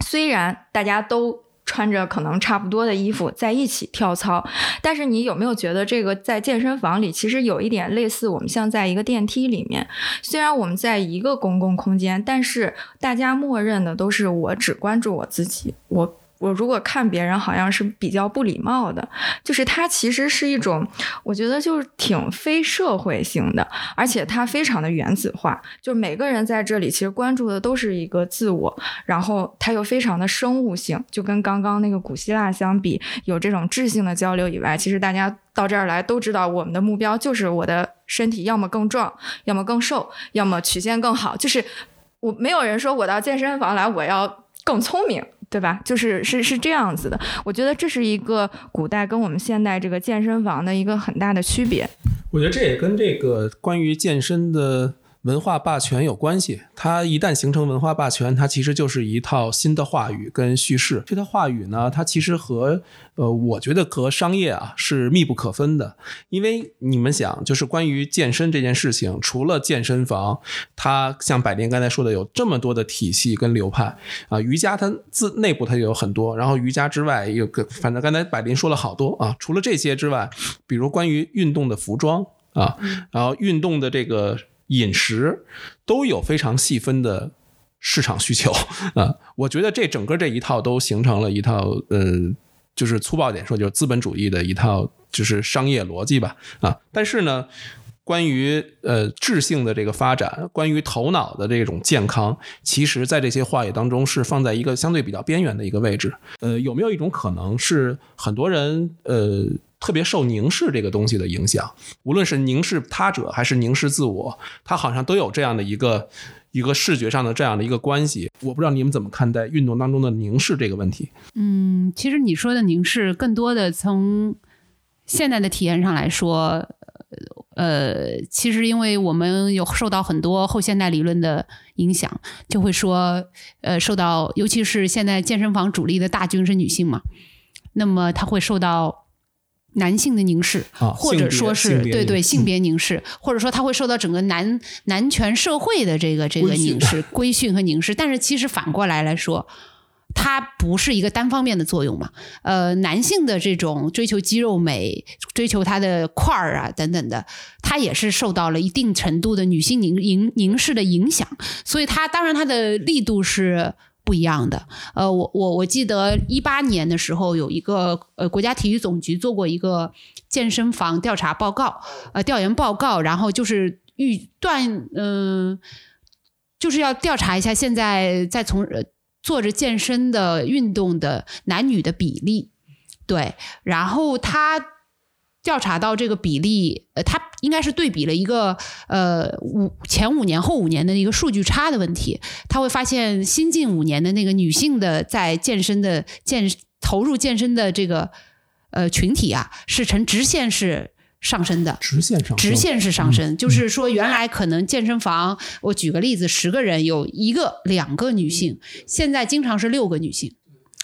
虽然大家都穿着可能差不多的衣服在一起跳操，但是你有没有觉得这个在健身房里其实有一点类似我们像在一个电梯里面？虽然我们在一个公共空间，但是大家默认的都是我只关注我自己，我。我如果看别人好像是比较不礼貌的，就是它其实是一种，我觉得就是挺非社会性的，而且它非常的原子化，就每个人在这里其实关注的都是一个自我，然后它又非常的生物性，就跟刚刚那个古希腊相比，有这种质性的交流以外，其实大家到这儿来都知道我们的目标就是我的身体要么更壮，要么更瘦，要么曲线更好，就是我没有人说我到健身房来我要更聪明。对吧？就是是是这样子的，我觉得这是一个古代跟我们现代这个健身房的一个很大的区别。我觉得这也跟这个关于健身的。文化霸权有关系，它一旦形成文化霸权，它其实就是一套新的话语跟叙事。这套话语呢，它其实和呃，我觉得和商业啊是密不可分的。因为你们想，就是关于健身这件事情，除了健身房，它像百林刚才说的，有这么多的体系跟流派啊。瑜伽它自内部它就有很多，然后瑜伽之外有个，反正刚才百灵说了好多啊。除了这些之外，比如关于运动的服装啊，然后运动的这个。饮食都有非常细分的市场需求啊，我觉得这整个这一套都形成了一套，呃，就是粗暴点说，就是资本主义的一套就是商业逻辑吧啊。但是呢，关于呃智性的这个发展，关于头脑的这种健康，其实在这些话语当中是放在一个相对比较边缘的一个位置。呃，有没有一种可能是很多人呃？特别受凝视这个东西的影响，无论是凝视他者还是凝视自我，他好像都有这样的一个一个视觉上的这样的一个关系。我不知道你们怎么看待运动当中的凝视这个问题。嗯，其实你说的凝视，更多的从现在的体验上来说，呃，其实因为我们有受到很多后现代理论的影响，就会说，呃，受到尤其是现在健身房主力的大军是女性嘛，那么她会受到。男性的凝视，或者说是对对性别凝视，或者说她会受到整个男男权社会的这个这个凝视、[laughs] 规训和凝视。但是其实反过来来说，它不是一个单方面的作用嘛？呃，男性的这种追求肌肉美、追求他的块儿啊等等的，他也是受到了一定程度的女性凝凝凝视的影响。所以，他当然他的力度是。不一样的。呃，我我我记得一八年的时候有一个呃国家体育总局做过一个健身房调查报告，呃调研报告，然后就是预断嗯、就是要调查一下现在在从做着健身的运动的男女的比例，对，然后他调查到这个比例，呃，他应该是对比了一个呃五前五年后五年的一个数据差的问题，他会发现新近五年的那个女性的在健身的健投入健身的这个呃群体啊，是呈直线式上升的。直线上升直线是上升，就是说原来可能健身房，我举个例子，十个人有一个、两个女性，现在经常是六个女性。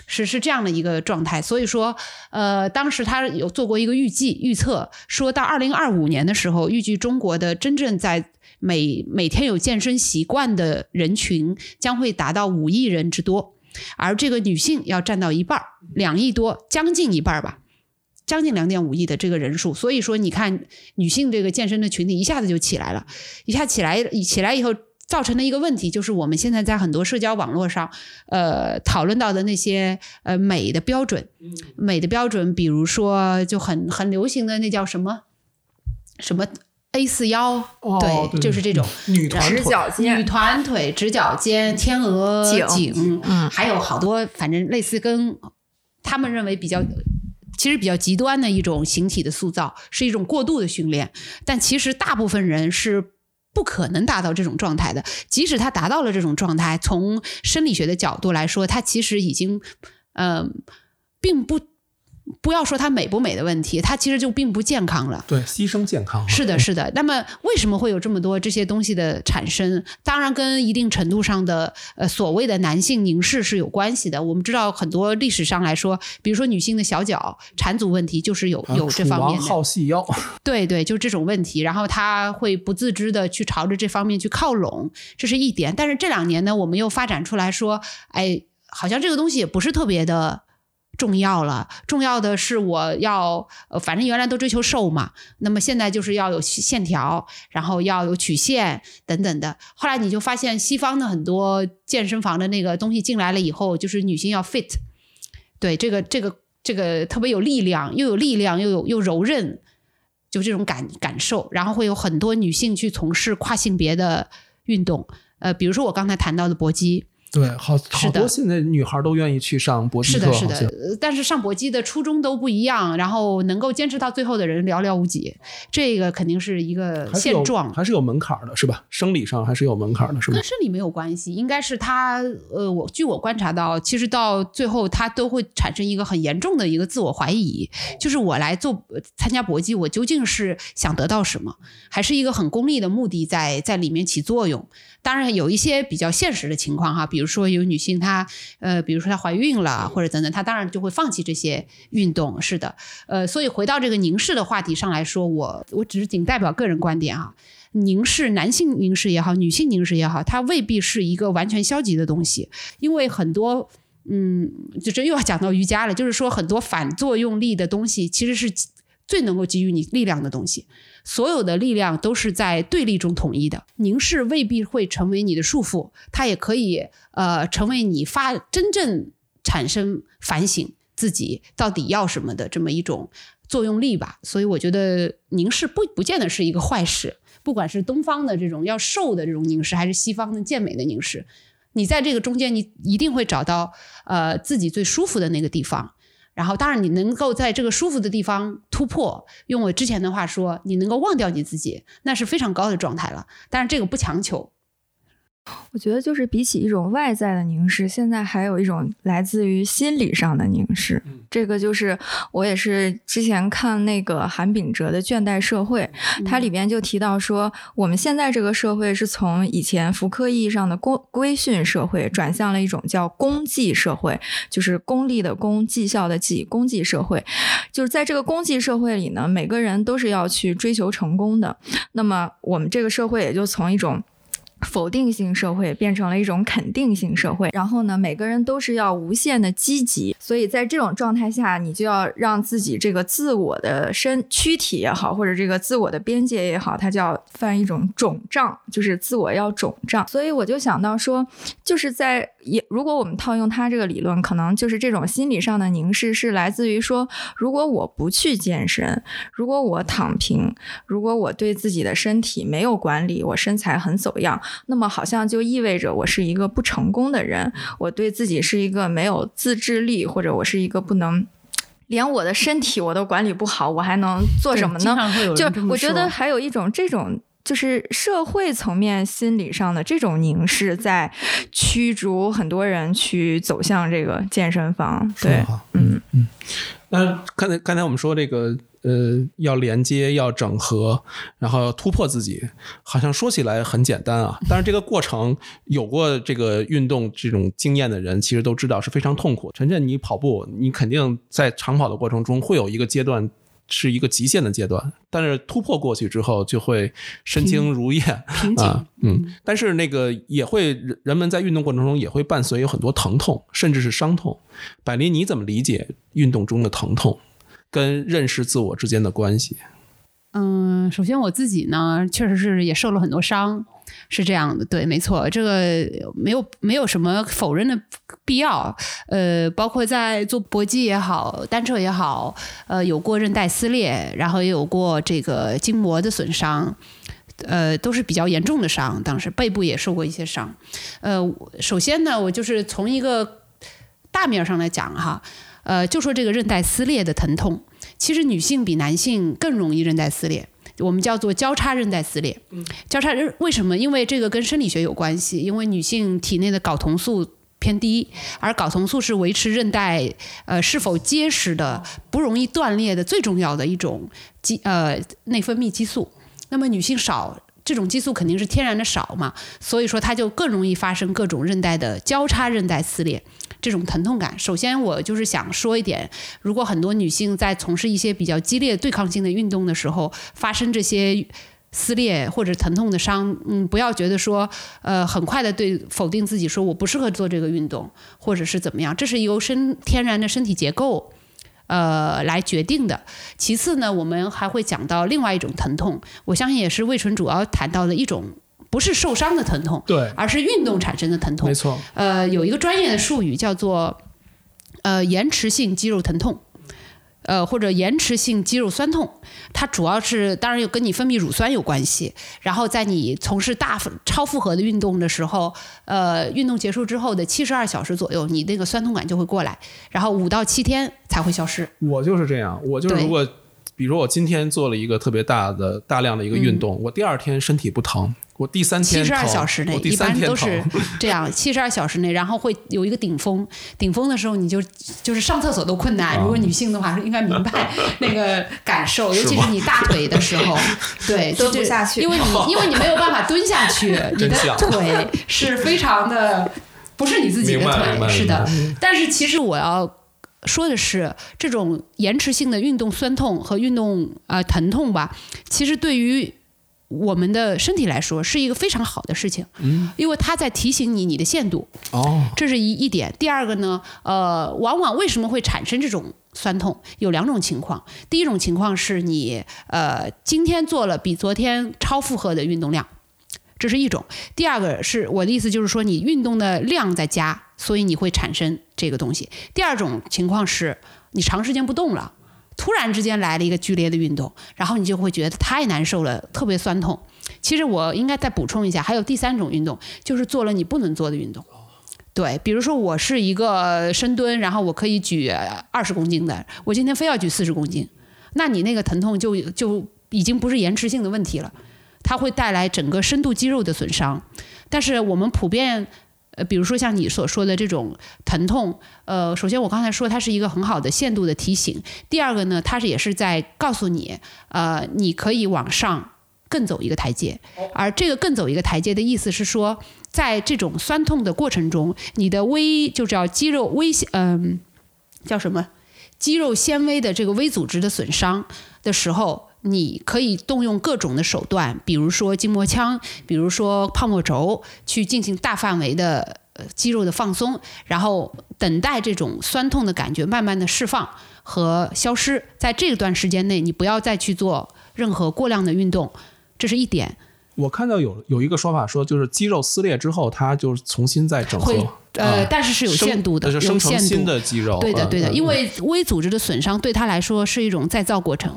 是是这样的一个状态，所以说，呃，当时他有做过一个预计预测，说到二零二五年的时候，预计中国的真正在每每天有健身习惯的人群将会达到五亿人之多，而这个女性要占到一半儿，两亿多，将近一半儿吧，将近两点五亿的这个人数。所以说，你看女性这个健身的群体一下子就起来了，一下起来起来以后。造成的一个问题就是，我们现在在很多社交网络上，呃，讨论到的那些呃美的标准，美的标准，比如说就很很流行的那叫什么什么 A 四腰，哦对，就是这种女团女角肩，团腿、直角肩、天鹅颈颈，嗯还有好多，反正类似跟他们认为比较。其实比较极端的一种形体的塑造，是一种过度的训练，但其实大部分人是不可能达到这种状态的。即使他达到了这种状态，从生理学的角度来说，他其实已经，嗯、并不不要说它美不美的问题，它其实就并不健康了。对牺牲健康是的，是的。那么为什么会有这么多这些东西的产生？当然跟一定程度上的呃所谓的男性凝视是有关系的。我们知道很多历史上来说，比如说女性的小脚缠足问题，就是有有这方面的。好细腰，对对，就这种问题，然后他会不自知的去朝着这方面去靠拢，这是一点。但是这两年呢，我们又发展出来说，哎，好像这个东西也不是特别的重要了。重要的是我要，呃，反正原来都追求瘦嘛，那么现在就是要有线条，然后要有曲线等等的。后来你就发现西方的很多健身房的那个东西进来了以后，就是女性要 fit，对这个这个这个特别有力量，又有力量又有又柔韧。就这种感感受，然后会有很多女性去从事跨性别的运动，呃，比如说我刚才谈到的搏击，对，好好多现在女孩都愿意去上搏击课，是的，是的但是上搏击的初衷都不一样，然后能够坚持到最后的人寥寥无几，这个肯定是一个现状。还是有门槛的，是吧？生理上还是有门槛的，是吗跟？生理没有关系，应该是他呃，我据我观察到，其实到最后他都会产生一个很严重的一个自我怀疑，就是我来做呃参加搏击，我究竟是想得到什么，还是一个很功利的目的在在里面起作用？当然有一些比较现实的情况哈，比如说有女性她呃，比如说她怀孕了或者等等，她当然就会放弃这些运动。是的，呃，所以回到这个凝视的话题上来说，我我只是仅代表个人观点哈。凝视，男性凝视也好，女性凝视也好，它未必是一个完全消极的东西，因为很多。嗯，就这又要讲到瑜伽了，就是说很多反作用力的东西，其实是最能够给予你力量的东西。所有的力量都是在对立中统一的。凝视未必会成为你的束缚，它也可以呃成为你发真正产生反省自己到底要什么的这么一种作用力吧。所以我觉得凝视不不见得是一个坏事，不管是东方的这种要瘦的这种凝视，还是西方的健美的凝视，你在这个中间，你一定会找到呃自己最舒服的那个地方。然后，当然，你能够在这个舒服的地方突破，用我之前的话说，你能够忘掉你自己，那是非常高的状态了。但是这个不强求，我觉得就是比起一种外在的凝视，现在还有一种来自于心理上的凝视。这个就是我也是之前看那个韩炳哲的《倦怠社会》，它里边就提到说，我们现在这个社会是从以前福柯意义上的规规训社会，转向了一种叫功绩社会，就是功利的功，绩效的绩，功绩社会。就是在这个功绩社会里呢，每个人都是要去追求成功的。那么我们这个社会也就从一种否定性社会变成了一种肯定性社会，然后呢，每个人都是要无限的积极，所以在这种状态下，你就要让自己这个自我的身躯体也好，或者这个自我的边界也好，它就要犯一种肿胀，就是自我要肿胀。所以我就想到说，就是在也如果我们套用他这个理论，可能就是这种心理上的凝视是来自于说，如果我不去健身，如果我躺平，如果我对自己的身体没有管理，我身材很走样。那么好像就意味着我是一个不成功的人，我对自己是一个没有自制力，或者我是一个不能连我的身体我都管理不好，我还能做什么呢？就我觉得还有一种这种就是社会层面心理上的这种凝视，在驱逐很多人去走向这个健身房。对，嗯嗯。那刚才刚才我们说这个。呃，要连接，要整合，然后突破自己，好像说起来很简单啊。但是这个过程，有过这个运动这种经验的人，其实都知道是非常痛苦。晨晨，你跑步，你肯定在长跑的过程中会有一个阶段是一个极限的阶段，但是突破过去之后，就会身轻如燕啊。嗯，但是那个也会人们在运动过程中也会伴随有很多疼痛，甚至是伤痛。百林，你怎么理解运动中的疼痛？跟认识自我之间的关系，嗯，首先我自己呢，确实是也受了很多伤，是这样的，对，没错，这个没有没有什么否认的必要，呃，包括在做搏击也好，单车也好，呃，有过韧带撕裂，然后也有过这个筋膜的损伤，呃，都是比较严重的伤，当时背部也受过一些伤，呃，首先呢，我就是从一个大面上来讲哈。呃，就说这个韧带撕裂的疼痛，其实女性比男性更容易韧带撕裂，我们叫做交叉韧带撕裂。交叉韧为什么？因为这个跟生理学有关系，因为女性体内的睾酮素偏低，而睾酮素是维持韧带呃是否结实的、不容易断裂的最重要的一种激呃内分泌激素。那么女性少这种激素肯定是天然的少嘛，所以说它就更容易发生各种韧带的交叉韧带撕裂。这种疼痛感，首先我就是想说一点，如果很多女性在从事一些比较激烈对抗性的运动的时候，发生这些撕裂或者疼痛的伤，嗯，不要觉得说，呃，很快的对否定自己，说我不适合做这个运动，或者是怎么样，这是由身天然的身体结构，呃，来决定的。其次呢，我们还会讲到另外一种疼痛，我相信也是魏纯主要谈到的一种。不是受伤的疼痛，对，而是运动产生的疼痛。没错，呃，有一个专业的术语叫做呃延迟性肌肉疼痛，呃或者延迟性肌肉酸痛，它主要是当然有跟你分泌乳酸有关系。然后在你从事大超负荷的运动的时候，呃，运动结束之后的七十二小时左右，你那个酸痛感就会过来，然后五到七天才会消失。我就是这样，我就是如果比如我今天做了一个特别大的大量的一个运动，我第二天身体不疼。我第三天七十二小时内一般都是 [laughs] 这样，七十二小时内，然后会有一个顶峰，顶峰的时候你就就是上厕所都困难。如果女性的话，应该明白 [laughs] 那个感受，尤其是你大腿的时候，[laughs] 对，蹲不下去，因为你因为你没有办法蹲下去，你的腿是非常的不是你自己的腿，是的。但是其实我要说的是，这种延迟性的运动酸痛和运动啊疼痛吧，其实对于。我们的身体来说是一个非常好的事情，嗯，因为它在提醒你你的限度，哦，这是一一点。第二个呢，呃，往往为什么会产生这种酸痛？有两种情况。第一种情况是你呃今天做了比昨天超负荷的运动量，这是一种。第二个是我的意思就是说你运动的量在加，所以你会产生这个东西。第二种情况是你长时间不动了。突然之间来了一个剧烈的运动，然后你就会觉得太难受了，特别酸痛。其实我应该再补充一下，还有第三种运动，就是做了你不能做的运动。对，比如说我是一个深蹲，然后我可以举二十公斤的，我今天非要举四十公斤，那你那个疼痛就就已经不是延迟性的问题了，它会带来整个深度肌肉的损伤。但是我们普遍。呃，比如说像你所说的这种疼痛，呃，首先我刚才说它是一个很好的限度的提醒。第二个呢，它是也是在告诉你，呃，你可以往上更走一个台阶。而这个更走一个台阶的意思是说，在这种酸痛的过程中，你的微就叫肌肉微嗯，叫什么？肌肉纤维的这个微组织的损伤的时候，你可以动用各种的手段，比如说筋膜枪，比如说泡沫轴，去进行大范围的呃肌肉的放松，然后等待这种酸痛的感觉慢慢的释放和消失。在这段时间内，你不要再去做任何过量的运动，这是一点。我看到有有一个说法说，就是肌肉撕裂之后，它就是重新再整合，呃啊但是是有限度的生成有限度新的肌肉。对的，嗯对的，嗯因为微组织的损伤对他来说是一种再造过程，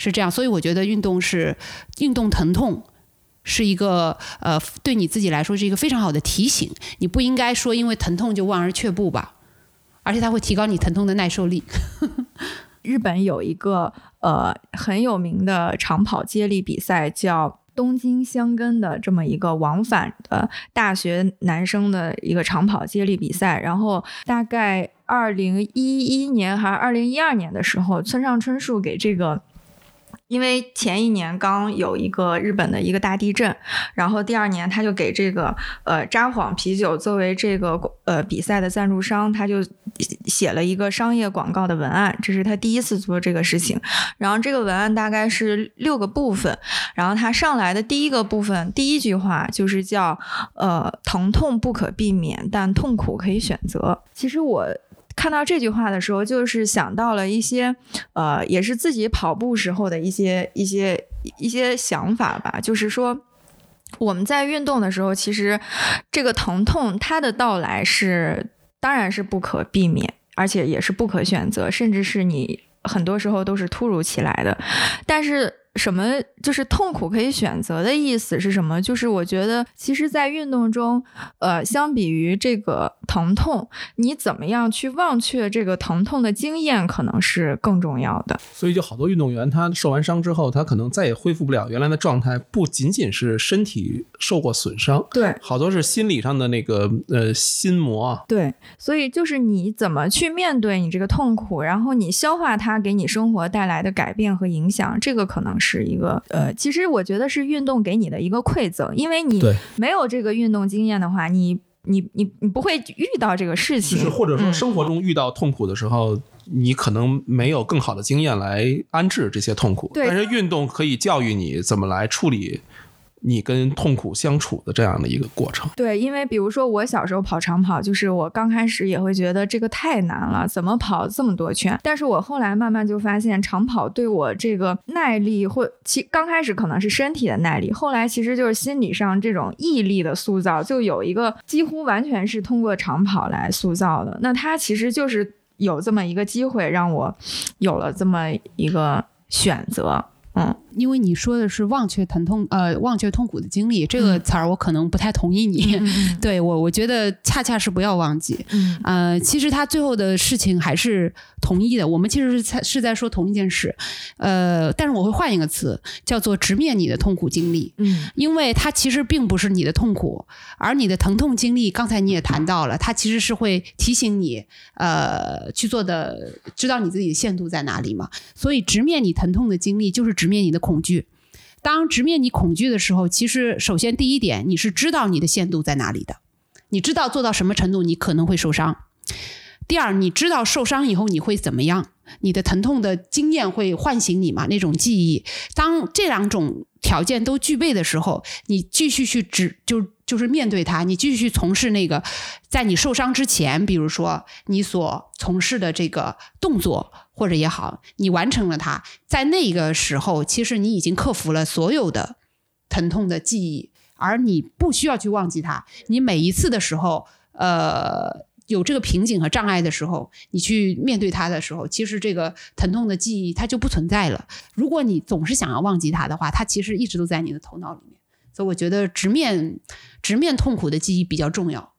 是这样，所以我觉得运动是运动疼痛。是一个呃，对你自己来说是一个非常好的提醒。你不应该说因为疼痛就望而却步吧，而且它会提高你疼痛的耐受力。[laughs] 日本有一个呃很有名的长跑接力比赛，叫东京箱根的这么一个往返的大学男生的一个长跑接力比赛。然后大概二零一一年还是二零一二年的时候，村上春树给这个。因为前一年刚有一个日本的一个大地震，然后第二年他就给这个呃札幌啤酒作为这个呃比赛的赞助商，他就写了一个商业广告的文案，这是他第一次做这个事情。然后这个文案大概是六个部分，然后他上来的第一个部分，第一句话就是叫呃疼痛不可避免，但痛苦可以选择。其实我。看到这句话的时候，就是想到了一些，呃，也是自己跑步时候的一些一些一些想法吧。就是说，我们在运动的时候，其实这个疼痛它的到来是当然是不可避免，而且也是不可选择，甚至是你很多时候都是突如其来的。但是什么就是痛苦可以选择的意思是什么？就是我觉得，其实，在运动中，呃，相比于这个疼痛，你怎么样去忘却这个疼痛的经验，可能是更重要的。所以就好多运动员，他受完伤之后，他可能再也恢复不了原来的状态，不仅仅是身体受过损伤，对好多是心理上的那个呃心魔啊。对，所以就是你怎么去面对你这个痛苦，然后你消化它给你生活带来的改变和影响，这个可能是一个呃，其实我觉得是运动给你的一个馈赠，因为你对。没有这个运动经验的话，你你你你不会遇到这个事情。就情，是或者说嗯生活中遇到痛苦的时候，你可能没有更好的经验来安置这些痛苦，对。但是运动可以教育你怎么来处理你跟痛苦相处的这样的一个过程。对，因为比如说我小时候跑长跑，就是我刚开始也会觉得这个太难了，怎么跑这么多圈？但是我后来慢慢就发现，长跑对我这个耐力或其刚开始可能是身体的耐力，后来其实就是心理上这种毅力的塑造，就有一个几乎完全是通过长跑来塑造的。那它其实就是有这么一个机会，让我有了这么一个选择。嗯，因为你说的是忘却疼痛，呃，忘却痛苦的经历这个词儿，我可能不太同意你。[laughs] 对我，我觉得恰恰是不要忘记。嗯呃，其实他最后的事情还是同意的，我们其实是在是在说同一件事。呃，但是我会换一个词，叫做直面你的痛苦经历。嗯因为它其实并不是你的痛苦，而你的疼痛经历，刚才你也谈到了，它其实是会提醒你，呃，去做的，知道你自己的限度在哪里嘛。所以直面你疼痛的经历，就是直面你的恐惧。当直面你恐惧的时候，其实首先第一点，你是知道你的限度在哪里的，你知道做到什么程度你可能会受伤。第二，你知道受伤以后你会怎么样，你的疼痛的经验会唤醒你吗？那种记忆，当这两种条件都具备的时候，你继续去只就就是面对它，你继续从事那个在你受伤之前，比如说你所从事的这个动作或者也好，你完成了它，在那个时候，其实你已经克服了所有的疼痛的记忆，而你不需要去忘记它。你每一次的时候，呃。有这个瓶颈和障碍的时候，你去面对它的时候，其实这个疼痛的记忆它就不存在了。如果你总是想要忘记它的话，它其实一直都在你的头脑里面。所以我觉得直面直面痛苦的记忆比较重要，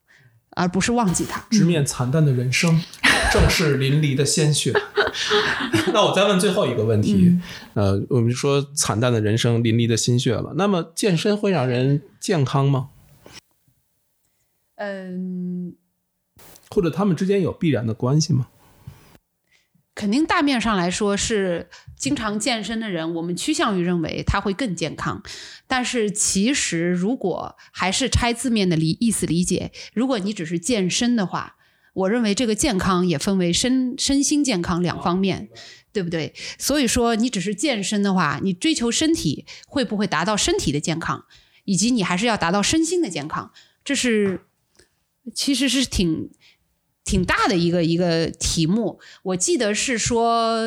而不是忘记他。直面惨淡的人生，正是淋漓的鲜血。[laughs] 那我再问最后一个问题，呃，我们说惨淡的人生，淋漓的心血了。那么健身会让人健康吗？嗯，或者他们之间有必然的关系吗？肯定大面上来说是经常健身的人，我们趋向于认为他会更健康。但是其实如果还是拆字面的理意思理解，如果你只是健身的话，我认为这个健康也分为身身心健康两方面。对不对？所以说，你只是健身的话，你追求身体会不会达到身体的健康，以及你还是要达到身心的健康，这是其实是挺挺大的一个一个题目。我记得是说，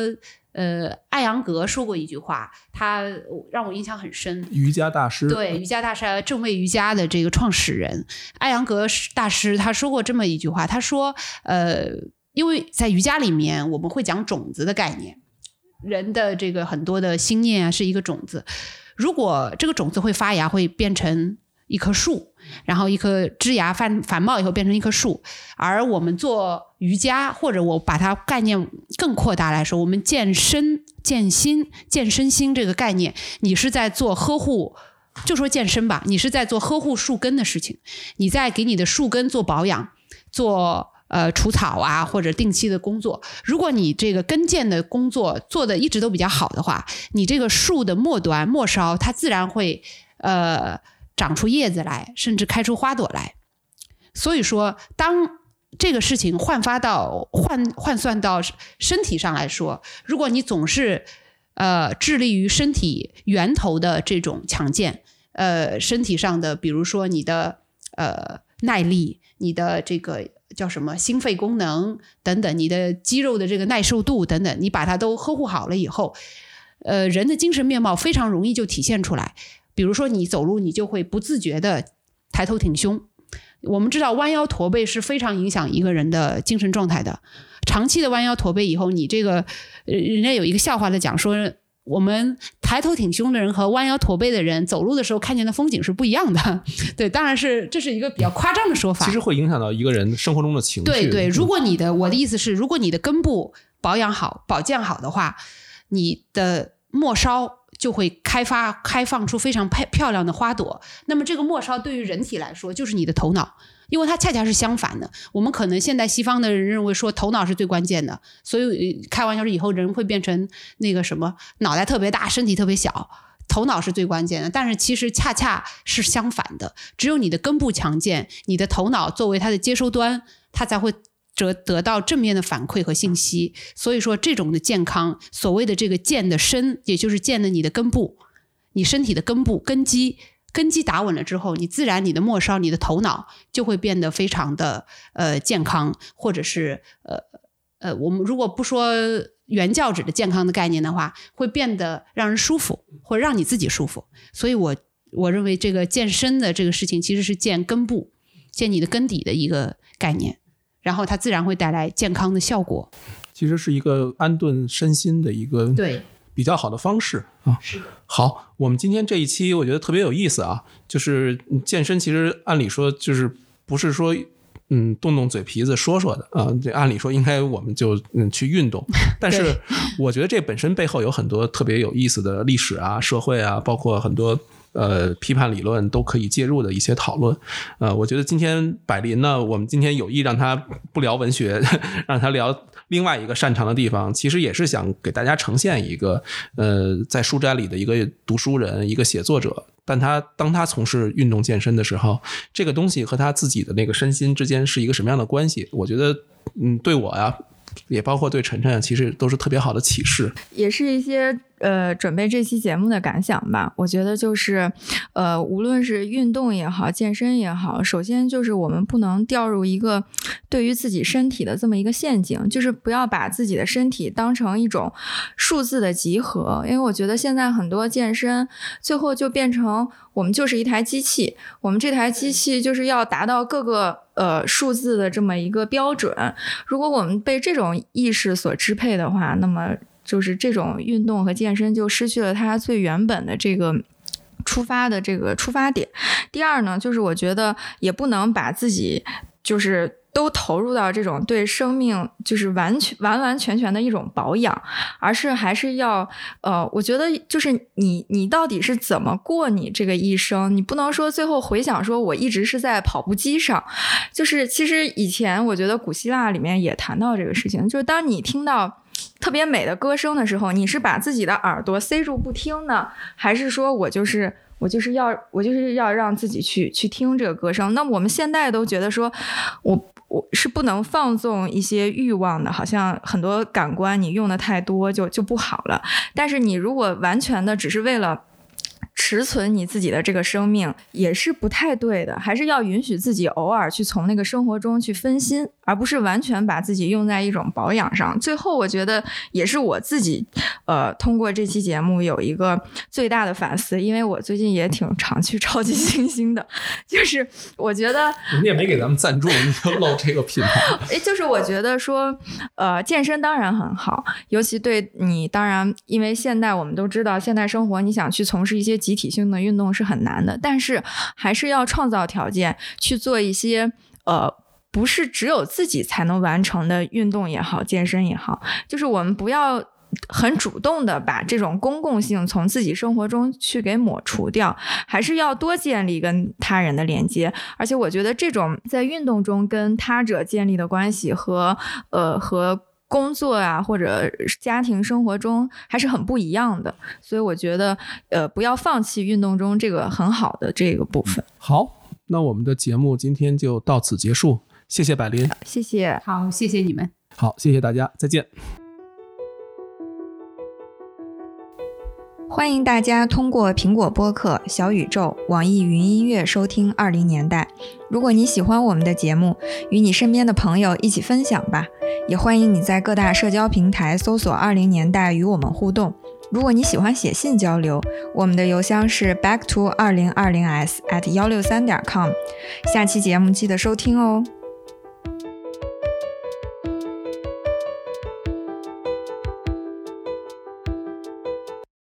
呃，艾扬格说过一句话，他让我印象很深。瑜伽大师对瑜伽大师正位瑜伽的这个创始人艾扬格大师，他说过这么一句话，他说，呃。因为在瑜伽里面，我们会讲种子的概念，人的这个很多的心念啊是一个种子。如果这个种子会发芽，会变成一棵树，然后一棵枝芽繁繁茂以后变成一棵树。而我们做瑜伽，或者我把它概念更扩大来说，我们健身、健心、健身心这个概念，你是在做呵护，就说健身吧，你是在做呵护树根的事情，你在给你的树根做保养，做。呃，除草啊，或者定期的工作。如果你这个根建的工作做的一直都比较好的话，你这个树的末端末梢，它自然会呃长出叶子来，甚至开出花朵来。所以说，当这个事情焕发到换换算到身体上来说，如果你总是呃致力于身体源头的这种强健，呃，身体上的，比如说你的呃耐力，你的这个。叫什么心肺功能等等，你的肌肉的这个耐受度等等，你把它都呵护好了以后，呃，人的精神面貌非常容易就体现出来。比如说你走路，你就会不自觉的抬头挺胸。我们知道弯腰驼背是非常影响一个人的精神状态的。长期的弯腰驼背以后，你这个人家有一个笑话在讲说。我们抬头挺胸的人和弯腰驼背的人走路的时候看见的风景是不一样的，[laughs] 对，当然是这是一个比较夸张的说法。其实会影响到一个人生活中的情绪。对对，如果你的我的意思是，如果你的根部保养好、保健好的话，你的末梢就会开发、开放出非常漂漂亮的花朵。那么这个末梢对于人体来说，就是你的头脑。因为它恰恰是相反的，我们可能现在西方的人认为说头脑是最关键的，所以开玩笑说以后人会变成那个什么脑袋特别大，身体特别小，头脑是最关键的。但是其实恰恰是相反的，只有你的根部强健，你的头脑作为它的接收端，它才会得得到正面的反馈和信息。所以说这种的健康，所谓的这个健的身，也就是健的你的根部，你身体的根部根基。根基打稳了之后，你自然你的末梢、你的头脑就会变得非常的呃健康，或者是呃呃，我们如果不说原教旨的健康的概念的话，会变得让人舒服，或者让你自己舒服。所以，我我认为这个健身的这个事情其实是健根部、健你的根底的一个概念，然后它自然会带来健康的效果。其实是一个安顿身心的一个对。比较好的方式啊，是的。好，我们今天这一期我觉得特别有意思啊，就是健身，其实按理说就是不是说嗯动动嘴皮子说说的啊，这按理说应该我们就嗯去运动，[laughs] 但是我觉得这本身背后有很多特别有意思的历史啊、社会啊，包括很多。呃，批判理论都可以介入的一些讨论，呃，我觉得今天百林呢，我们今天有意让他不聊文学，[laughs] 让他聊另外一个擅长的地方，其实也是想给大家呈现一个，呃，在书斋里的一个读书人，一个写作者，但他当他从事运动健身的时候，这个东西和他自己的那个身心之间是一个什么样的关系？我觉得，嗯，对我呀。也包括对晨晨，其实都是特别好的启示，也是一些呃准备这期节目的感想吧。我觉得就是，呃，无论是运动也好，健身也好，首先就是我们不能掉入一个对于自己身体的这么一个陷阱，就是不要把自己的身体当成一种数字的集合。因为我觉得现在很多健身最后就变成我们就是一台机器，我们这台机器就是要达到各个。呃，数字的这么一个标准，如果我们被这种意识所支配的话，那么就是这种运动和健身就失去了它最原本的这个出发的这个出发点。第二呢，就是我觉得也不能把自己就是。都投入到这种对生命就是完全完完全全的一种保养，而是还是要呃，我觉得就是你你到底是怎么过你这个一生？你不能说最后回想说我一直是在跑步机上，就是其实以前我觉得古希腊里面也谈到这个事情，就是当你听到特别美的歌声的时候，你是把自己的耳朵塞住不听呢，还是说我就是？我就是要，我就是要让自己去去听这个歌声。那我们现在都觉得说，我我是不能放纵一些欲望的，好像很多感官你用的太多就就不好了。但是你如果完全的只是为了持存你自己的这个生命，也是不太对的，还是要允许自己偶尔去从那个生活中去分心。而不是完全把自己用在一种保养上。最后，我觉得也是我自己，呃，通过这期节目有一个最大的反思，因为我最近也挺常去 [laughs] 超级星星的，就是我觉得你也没给咱们赞助，你就露这个品牌。哎，就是我觉得说，呃，健身当然很好，尤其对你，当然，因为现代我们都知道，现代生活你想去从事一些体性的运动是很难的，但是还是要创造条件去做一些，呃。不是只有自己才能完成的运动也好，健身也好，就是我们不要很主动的把这种公共性从自己生活中去给抹除掉，还是要多建立跟他人的连接。而且我觉得这种在运动中跟他者建立的关系和呃和工作啊或者家庭生活中还是很不一样的。所以我觉得呃不要放弃运动中这个很好的这个部分。好，那我们的节目今天就到此结束。谢谢百林，谢谢，好，谢谢你们，好，谢谢大家，再见。欢迎大家通过苹果播客、小宇宙、网易云音乐收听《二零年代》。如果你喜欢我们的节目，与你身边的朋友一起分享吧。也欢迎你在各大社交平台搜索“二零年代”与我们互动。如果你喜欢写信交流，我们的邮箱是 back to 二零二零 s at 幺六三点 com。下期节目记得收听哦。